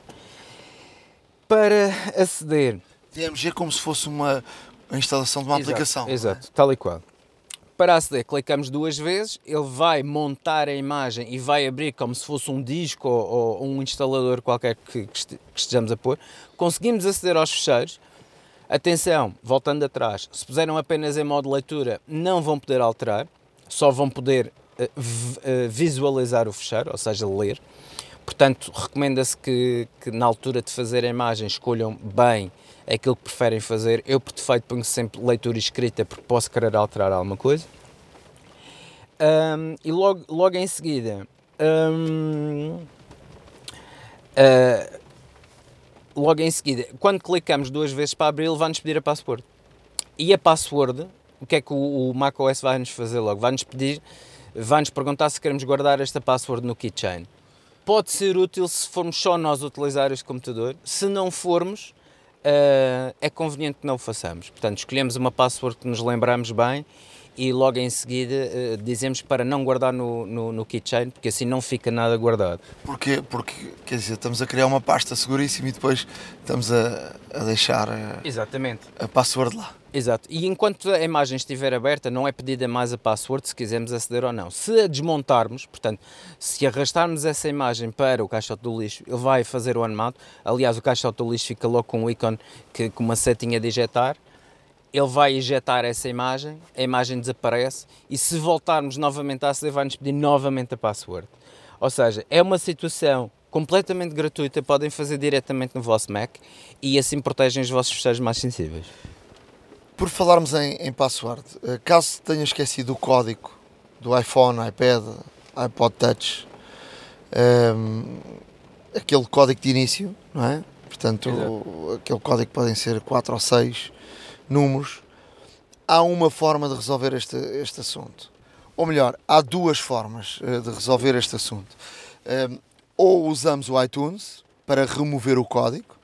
Para aceder... DMG como se fosse uma instalação de uma exato, aplicação. Exato, é? tal e qual. Para aceder, clicamos duas vezes, ele vai montar a imagem e vai abrir como se fosse um disco ou, ou um instalador qualquer que, que estejamos a pôr. Conseguimos aceder aos fecheiros. Atenção, voltando atrás, se puseram apenas em modo leitura, não vão poder alterar, só vão poder uh, visualizar o fecheiro, ou seja, ler. Portanto, recomenda-se que, que na altura de fazer a imagem escolham bem é aquilo que preferem fazer. Eu, por defeito, ponho sempre leitura escrita porque posso querer alterar alguma coisa. Um, e logo, logo em seguida, um, uh, ah, logo em seguida, quando clicamos duas vezes para abrir, ele vai-nos pedir a password. E a password, o que é que o, o macOS vai nos fazer logo? Vai-nos pedir, vai-nos perguntar se queremos guardar esta password no keychain. Pode ser útil se formos só nós utilizar este computador. Se não formos, uh, é conveniente que não o façamos. Portanto, escolhemos uma password que nos lembramos bem e logo em seguida uh, dizemos para não guardar no, no, no, keychain, porque assim não fica nada guardado. Porquê? Porque, quer dizer, estamos a criar uma pasta seguríssima e depois estamos a, a deixar a, Exatamente. a password lá. Exato. E enquanto a imagem estiver aberta, não é pedida mais a password se quisermos aceder ou não. Se a desmontarmos, portanto, se arrastarmos essa imagem para o caixote do lixo, ele vai fazer o anmado. Aliás, o caixote do lixo fica logo com um ícone que, com uma setinha de ejetar. Ele vai ejetar essa imagem, a imagem desaparece e se voltarmos novamente a aceder, vai-nos pedir novamente a password. Ou seja, é uma situação completamente gratuita, podem fazer diretamente no vosso Mac e assim protegem os vossos fecheiros mais sensíveis. Por falarmos em, em password, eh, caso tenha esquecido o código do iPhone, iPad, iPod Touch, um, aquele código de início, não é? Portanto, Exato. aquele código podem ser 4 ou 6 números. Há uma forma de resolver este, este assunto. Ou melhor, há duas formas eh, de resolver este assunto. Um, ou usamos o iTunes para remover o código,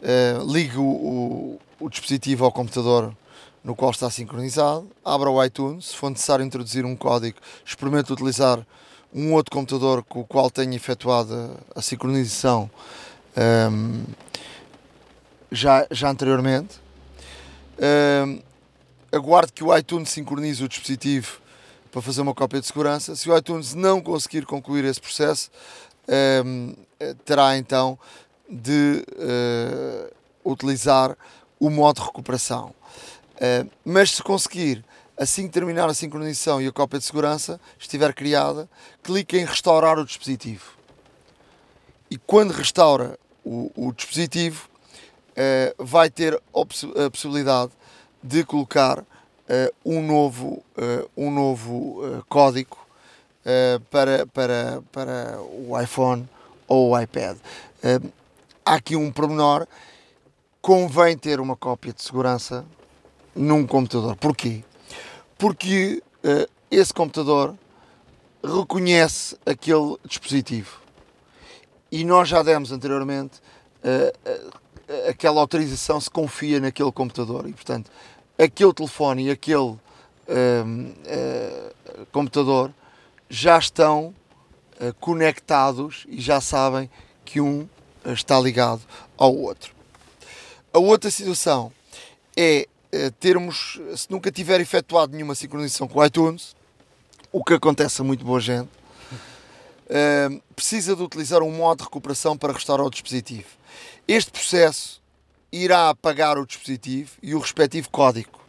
uh, ligue o, o, dispositivo ao computador no qual está sincronizado, abra o iTunes, se for necessário introduzir um código, experimente utilizar um outro computador com o qual tenha efetuado a, sincronização um, já, já anteriormente. Um, aguarde que o iTunes sincronize o dispositivo para fazer uma cópia de segurança. Se o iTunes não conseguir concluir esse processo, um, terá então de uh, utilizar o modo de recuperação. Uh, mas se conseguir, assim que terminar a sincronização e a cópia de segurança estiver criada, clique em restaurar o dispositivo. E quando restaura o, o dispositivo, uh, vai ter a possibilidade de colocar um novo, um novo código para, para, para o iPhone ou o iPad. Uh, há aqui um pormenor, convém ter uma cópia de segurança num computador. Porquê? Porque uh, esse computador reconhece aquele dispositivo. E nós já demos anteriormente uh, aquela autorização se confia naquele computador. E, portanto, aquele telefone e aquele computador já estão uh, conectados e já sabem que um uh, está ligado ao outro. A outra situação é uh, termos, se nunca tiver efetuado nenhuma sincronização com o iTunes, o que acontece a muito boa gente, precisa de utilizar um modo de recuperação para restaurar o dispositivo. Este processo irá apagar o dispositivo e o respectivo código.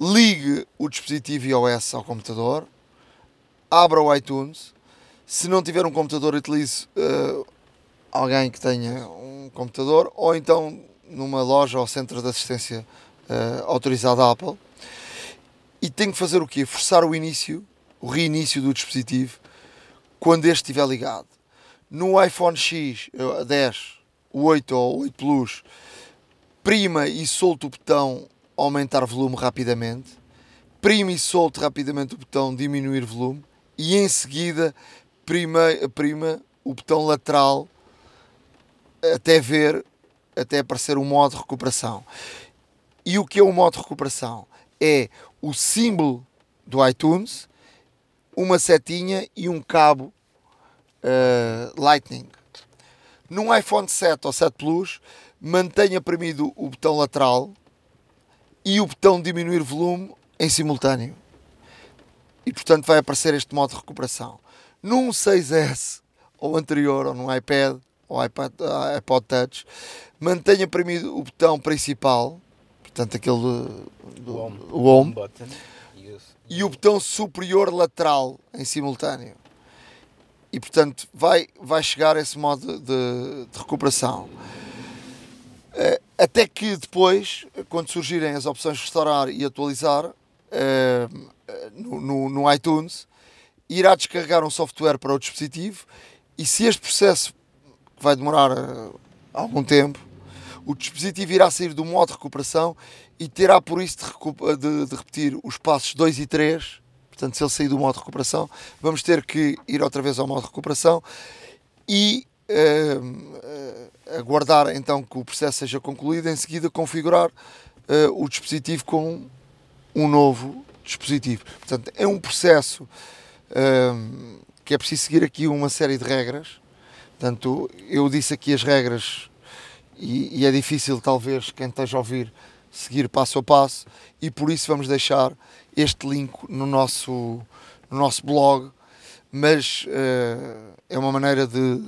Ligue o dispositivo iOS ao computador, abra o iTunes. Se não tiver um computador, utilize uh, alguém que tenha um computador ou então numa loja ou centro de assistência uh, autorizado da Apple. E tem que fazer o quê? Forçar o início, o reinício do dispositivo quando este estiver ligado. No iPhone X 10, o 8 ou o 8 Plus, prima e solta o botão aumentar volume rapidamente, prima e solte rapidamente o botão diminuir volume e em seguida prima, prima o botão lateral até ver, até aparecer o modo de recuperação. E o que é o modo de recuperação? É o símbolo do iTunes, uma setinha e um cabo uh, Lightning. Num iPhone 7 ou 7 Plus, mantenha premido o botão lateral e o botão diminuir volume em simultâneo e portanto vai aparecer este modo de recuperação. Num 6S ou anterior, ou num iPad ou uh, iPod Touch, mantenha premido o botão principal, portanto aquele do, o home, o home button, e o botão superior lateral em simultâneo. E portanto vai, vai chegar esse modo de, de recuperação. Uh, até que depois, quando surgirem as opções de restaurar e atualizar, uh, no, no, no iTunes, irá descarregar um software para o dispositivo e se este processo vai demorar uh, algum tempo, o dispositivo irá sair do modo de recuperação e terá por isso de, de, de, repetir os passos 2 e 3. Portanto, se ele sair do modo de recuperação, vamos ter que ir outra vez ao modo de recuperação e uh, uh, aguardar então que o processo seja concluído. Em seguida, configurar o dispositivo com um novo dispositivo. Portanto, é um processo que é preciso seguir aqui uma série de regras. Portanto, eu disse aqui as regras e, e, é difícil, talvez, quem esteja a ouvir seguir passo a passo e por isso vamos deixar este link no nosso, no nosso blog. Mas uh, é uma maneira de,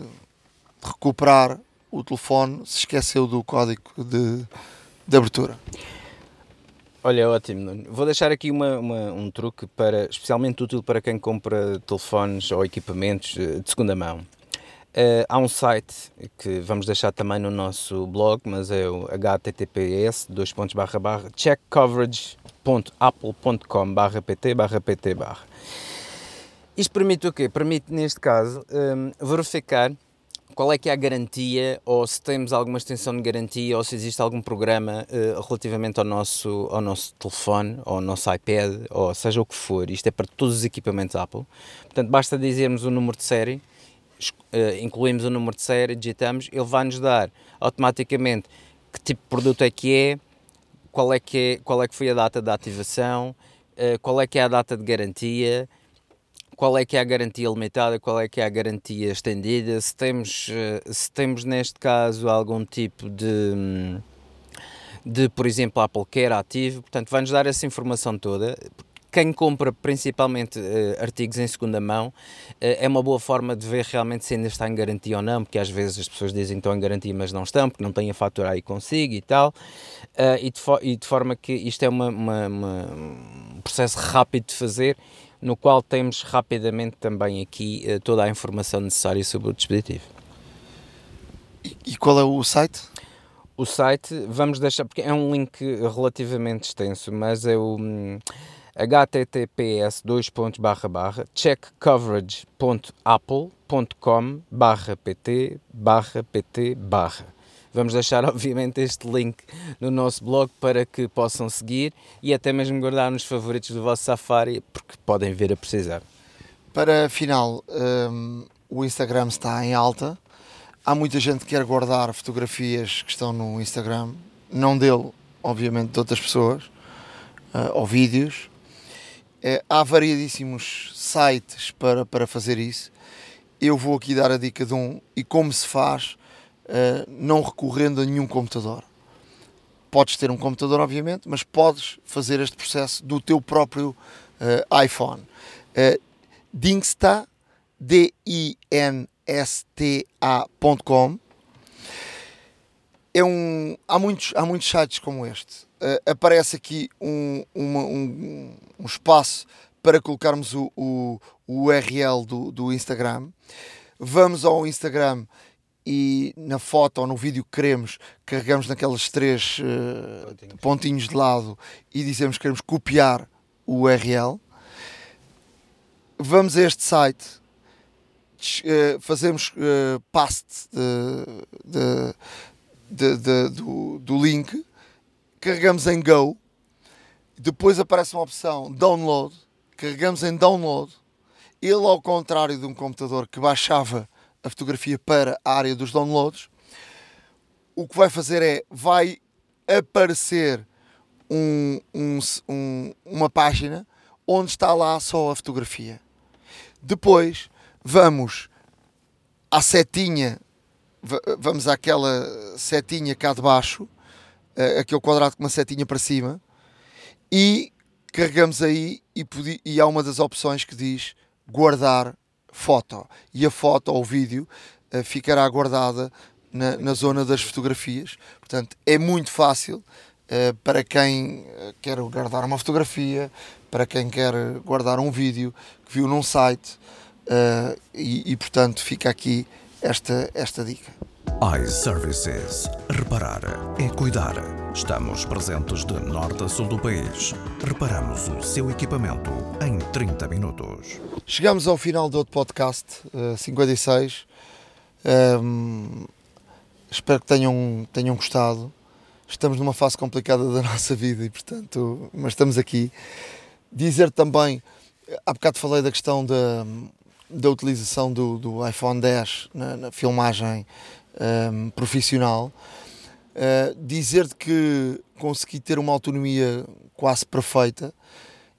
recuperar o telefone se esqueceu do código de, de abertura. Olha, ótimo. Vou deixar aqui uma, uma, um truque para, especialmente útil para quem compra telefones ou equipamentos eh, de segunda mão. Uh, há um site que vamos deixar também no nosso blog, mas é o https checkcoverage www.apple.com pt pt Isto permite o quê? Permite, neste caso, um, verificar qual é que é a garantia ou se temos alguma extensão de garantia ou se existe algum programa uh, relativamente ao nosso, ao nosso telefone ou ao nosso iPad ou seja o que for. Isto é para todos os equipamentos Apple. Portanto, basta dizermos o número de série, incluímos o número de série, digitamos, ele vai-nos dar automaticamente que tipo de produto é que é, qual é que, é, qual é que foi a data de ativação, uh, qual é que é a data de garantia, qual é que é a garantia limitada, qual é que é a garantia estendida, se temos, eh, se temos neste caso algum tipo de, de por exemplo, Apple Care ativo, portanto vai-nos dar essa informação toda. Quem compra principalmente uh, artigos em segunda mão uh, é uma boa forma de ver realmente se ainda está em garantia ou não, porque às vezes as pessoas dizem que estão em garantia, mas não estão, porque não têm a fatura aí consigo e tal. Uh, e, de e, de forma que isto é uma, uma, uma, um processo rápido de fazer no qual temos rapidamente também aqui toda a informação necessária sobre o dispositivo. E, e qual é o site? O site, vamos deixar, porque é um link relativamente extenso, mas é o um, https checkcoverage.apple.com pt pt Vamos deixar, obviamente, este link no nosso blog para que possam seguir e até mesmo guardar nos favoritos do vosso Safari, porque podem vir a precisar. Para final, um, o Instagram está em alta. Há muita gente que quer guardar fotografias que estão no Instagram, não dele, obviamente, de outras pessoas, uh, ou vídeos. É, há variedíssimos sites para, para fazer isso. Eu vou aqui dar a dica de um e como se faz uh, não recorrendo a nenhum computador. Podes ter um computador, obviamente, mas podes fazer este processo do teu próprio uh, iPhone. Uh, Dingsta, D-I-N-S-T-A.com é um, há, muitos, há muitos sites como este. Uh, aparece aqui um, uma, um, um, espaço para colocarmos o, o, o URL do, do Instagram. Vamos ao Instagram e na foto ou no vídeo que queremos, carregamos naquelas três uh, pontinhos. pontinhos de lado e dizemos que queremos copiar o URL. Vamos a este site, uh, fazemos uh, paste de, de, de, do, do link, carregamos em Go, depois aparece uma opção Download, carregamos em Download. Ele, ao contrário de um computador que baixava a fotografia para a área dos downloads, o que vai fazer é vai aparecer um, um, um, uma página onde está lá só a fotografia. Depois vamos à setinha, vamos àquela setinha cá de baixo, eh, aquele quadrado com uma setinha para cima, e carregamos aí e, e há uma das opções que diz guardar foto e a foto ou o vídeo uh, ficará guardada na, na, zona das fotografias. Portanto, é muito fácil uh, para quem eh, quer guardar uma fotografia, para quem quer guardar um vídeo que viu num site uh, e, e, portanto, fica aqui esta, esta dica iServices. Reparar é cuidar. Estamos presentes de norte a sul do país. Reparamos o seu equipamento em 30 minutos. Chegamos ao final do outro podcast, uh, 56. Um, espero que tenham, tenham gostado. Estamos numa fase complicada da nossa vida e, portanto, mas estamos aqui. Dizer também, há bocado falei da questão da, da utilização do, do iPhone 10 na, na filmagem um, profissional, uh, dizer-te que consegui ter uma autonomia quase perfeita.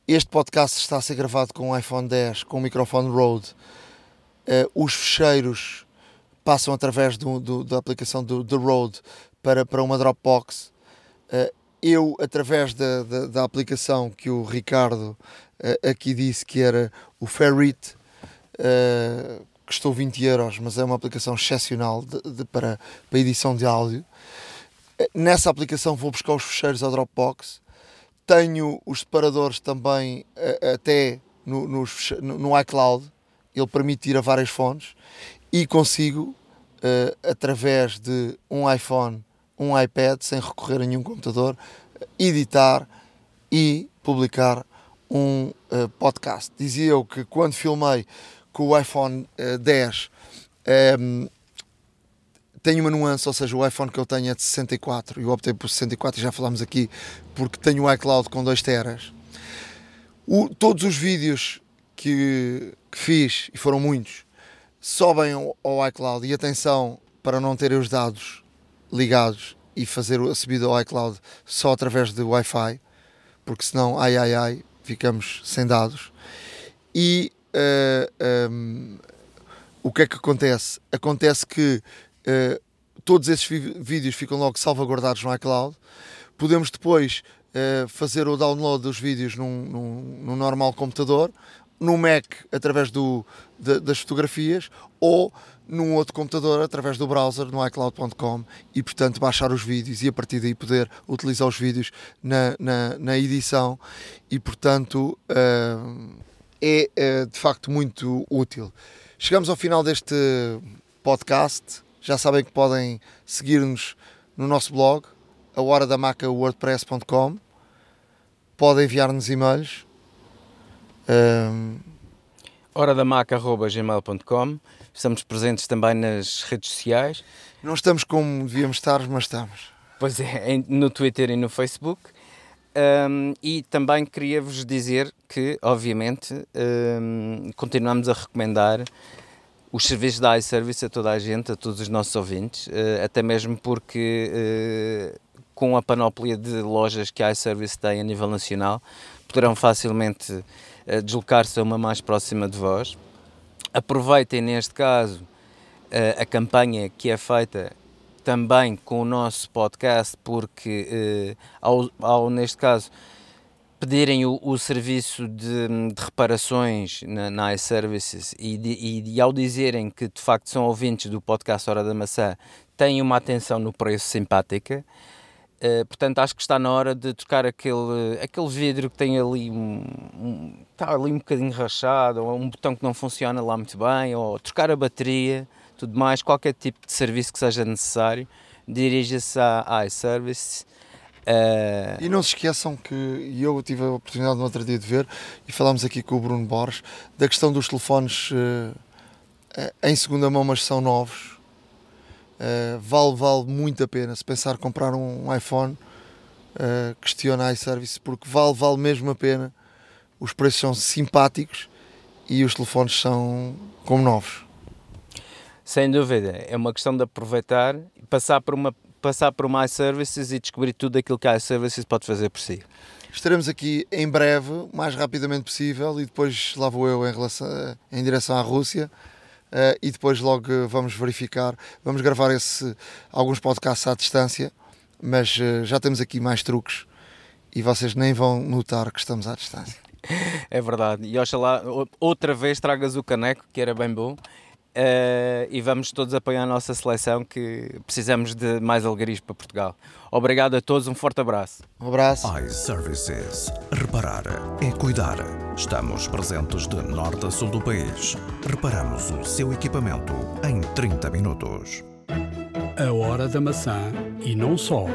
Este podcast está a ser gravado com um iPhone 10 com o microfone Rode. Uh, os fecheiros passam através do, do, da aplicação do, do Rode para, para uma Dropbox. Uh, eu, através da, da, da, aplicação que o Ricardo aqui disse que era o Ferrit, uh, custou 20 euros, mas é uma aplicação excepcional de, de, para, para edição de áudio. Nessa aplicação vou buscar os fecheiros ao Dropbox. Tenho os separadores também até no, no, no iCloud. Ele permite ir a várias fontes e consigo, uh, através de um iPhone, um iPad, sem recorrer a nenhum computador, editar e publicar um uh, podcast. Dizia eu que quando filmei com o iPhone uh, 10 um, tem uma nuance, ou seja, o iPhone que eu tenho é de 64 e eu optei por 64 e já falámos aqui porque tenho o iCloud com 2 teras. O, todos os vídeos que, que, fiz, e foram muitos, sobem ao, ao iCloud e atenção para não terem os dados ligados e fazer a subida ao iCloud só através de Wi-Fi, porque senão, ai ai ai, ficamos sem dados. E uh, eh, um, ehm, o que é que acontece? Acontece que uh, todos esses vídeos ficam logo salvaguardados no iCloud. Podemos depois uh, fazer o download dos vídeos num, num, num normal computador, no Mac através do, de, das fotografias ou num outro computador através do browser no iCloud.com e portanto baixar os vídeos e a partir daí poder utilizar os vídeos na, na, na edição e portanto uh, é uh, de facto muito útil. Chegamos ao final deste podcast. Já sabem que podem seguir-nos no nosso blog, a hora da maca wordpress.com. Podem enviar-nos e-mails. Um... Hora da maca.gmail.com Estamos presentes também nas redes sociais. Não estamos como devíamos estar, mas estamos. Pois é, no Twitter e no Facebook. Um, e também queria-vos dizer que, obviamente, um, continuamos a recomendar os serviços da iService a toda a gente, a todos os nossos ouvintes, uh, até mesmo porque uh, com a panóplia de lojas que a iService tem a nível nacional, poderão facilmente uh, deslocar-se a uma mais próxima de vós. Aproveitem neste caso a campanha que é feita também com o nosso podcast, porque eh, ao, ao, neste caso, pedirem o, o serviço de, de, reparações na, na iServices e, e, e, ao dizerem que de facto são ouvintes do podcast Hora da Maçã, têm uma atenção no preço simpática. Uh, portanto, acho que está na hora de trocar aquele, aquele vidro que tem ali um, um, está ali um bocadinho rachado, ou um botão que não funciona lá muito bem, ou trocar a bateria tudo mais, qualquer tipo de serviço que seja necessário, dirija-se à iService. Uh... E não se esqueçam que eu tive a oportunidade no outro dia de ver e falámos aqui com o Bruno Borges da questão dos telefones uh, em segunda mão, mas são novos. Uh, vale, vale muito a pena. Se pensar comprar um iPhone, uh, questiona a iService porque vale, vale mesmo a pena. Os preços são simpáticos e os telefones são como novos. Sem dúvida, é uma questão de aproveitar, passar por uma passar por uma iServices e descobrir tudo aquilo que a iServices pode fazer por si. Estaremos aqui em breve, o mais rapidamente possível, e depois lá vou eu em, relação, em direção à Rússia. Uh, e depois logo vamos verificar, vamos gravar esse, alguns podcasts à distância, mas uh, já temos aqui mais truques e vocês nem vão notar que estamos à distância. É verdade, e oxalá outra vez tragas o caneco, que era bem bom, Uh, e vamos todos apoiar a nossa seleção que precisamos de mais alegrias para Portugal. Obrigado a todos, um forte abraço. Um abraço. iServices. Reparar é cuidar. Estamos presentes de norte a sul do país. Reparamos o seu equipamento em 30 minutos. A hora da maçã e não só.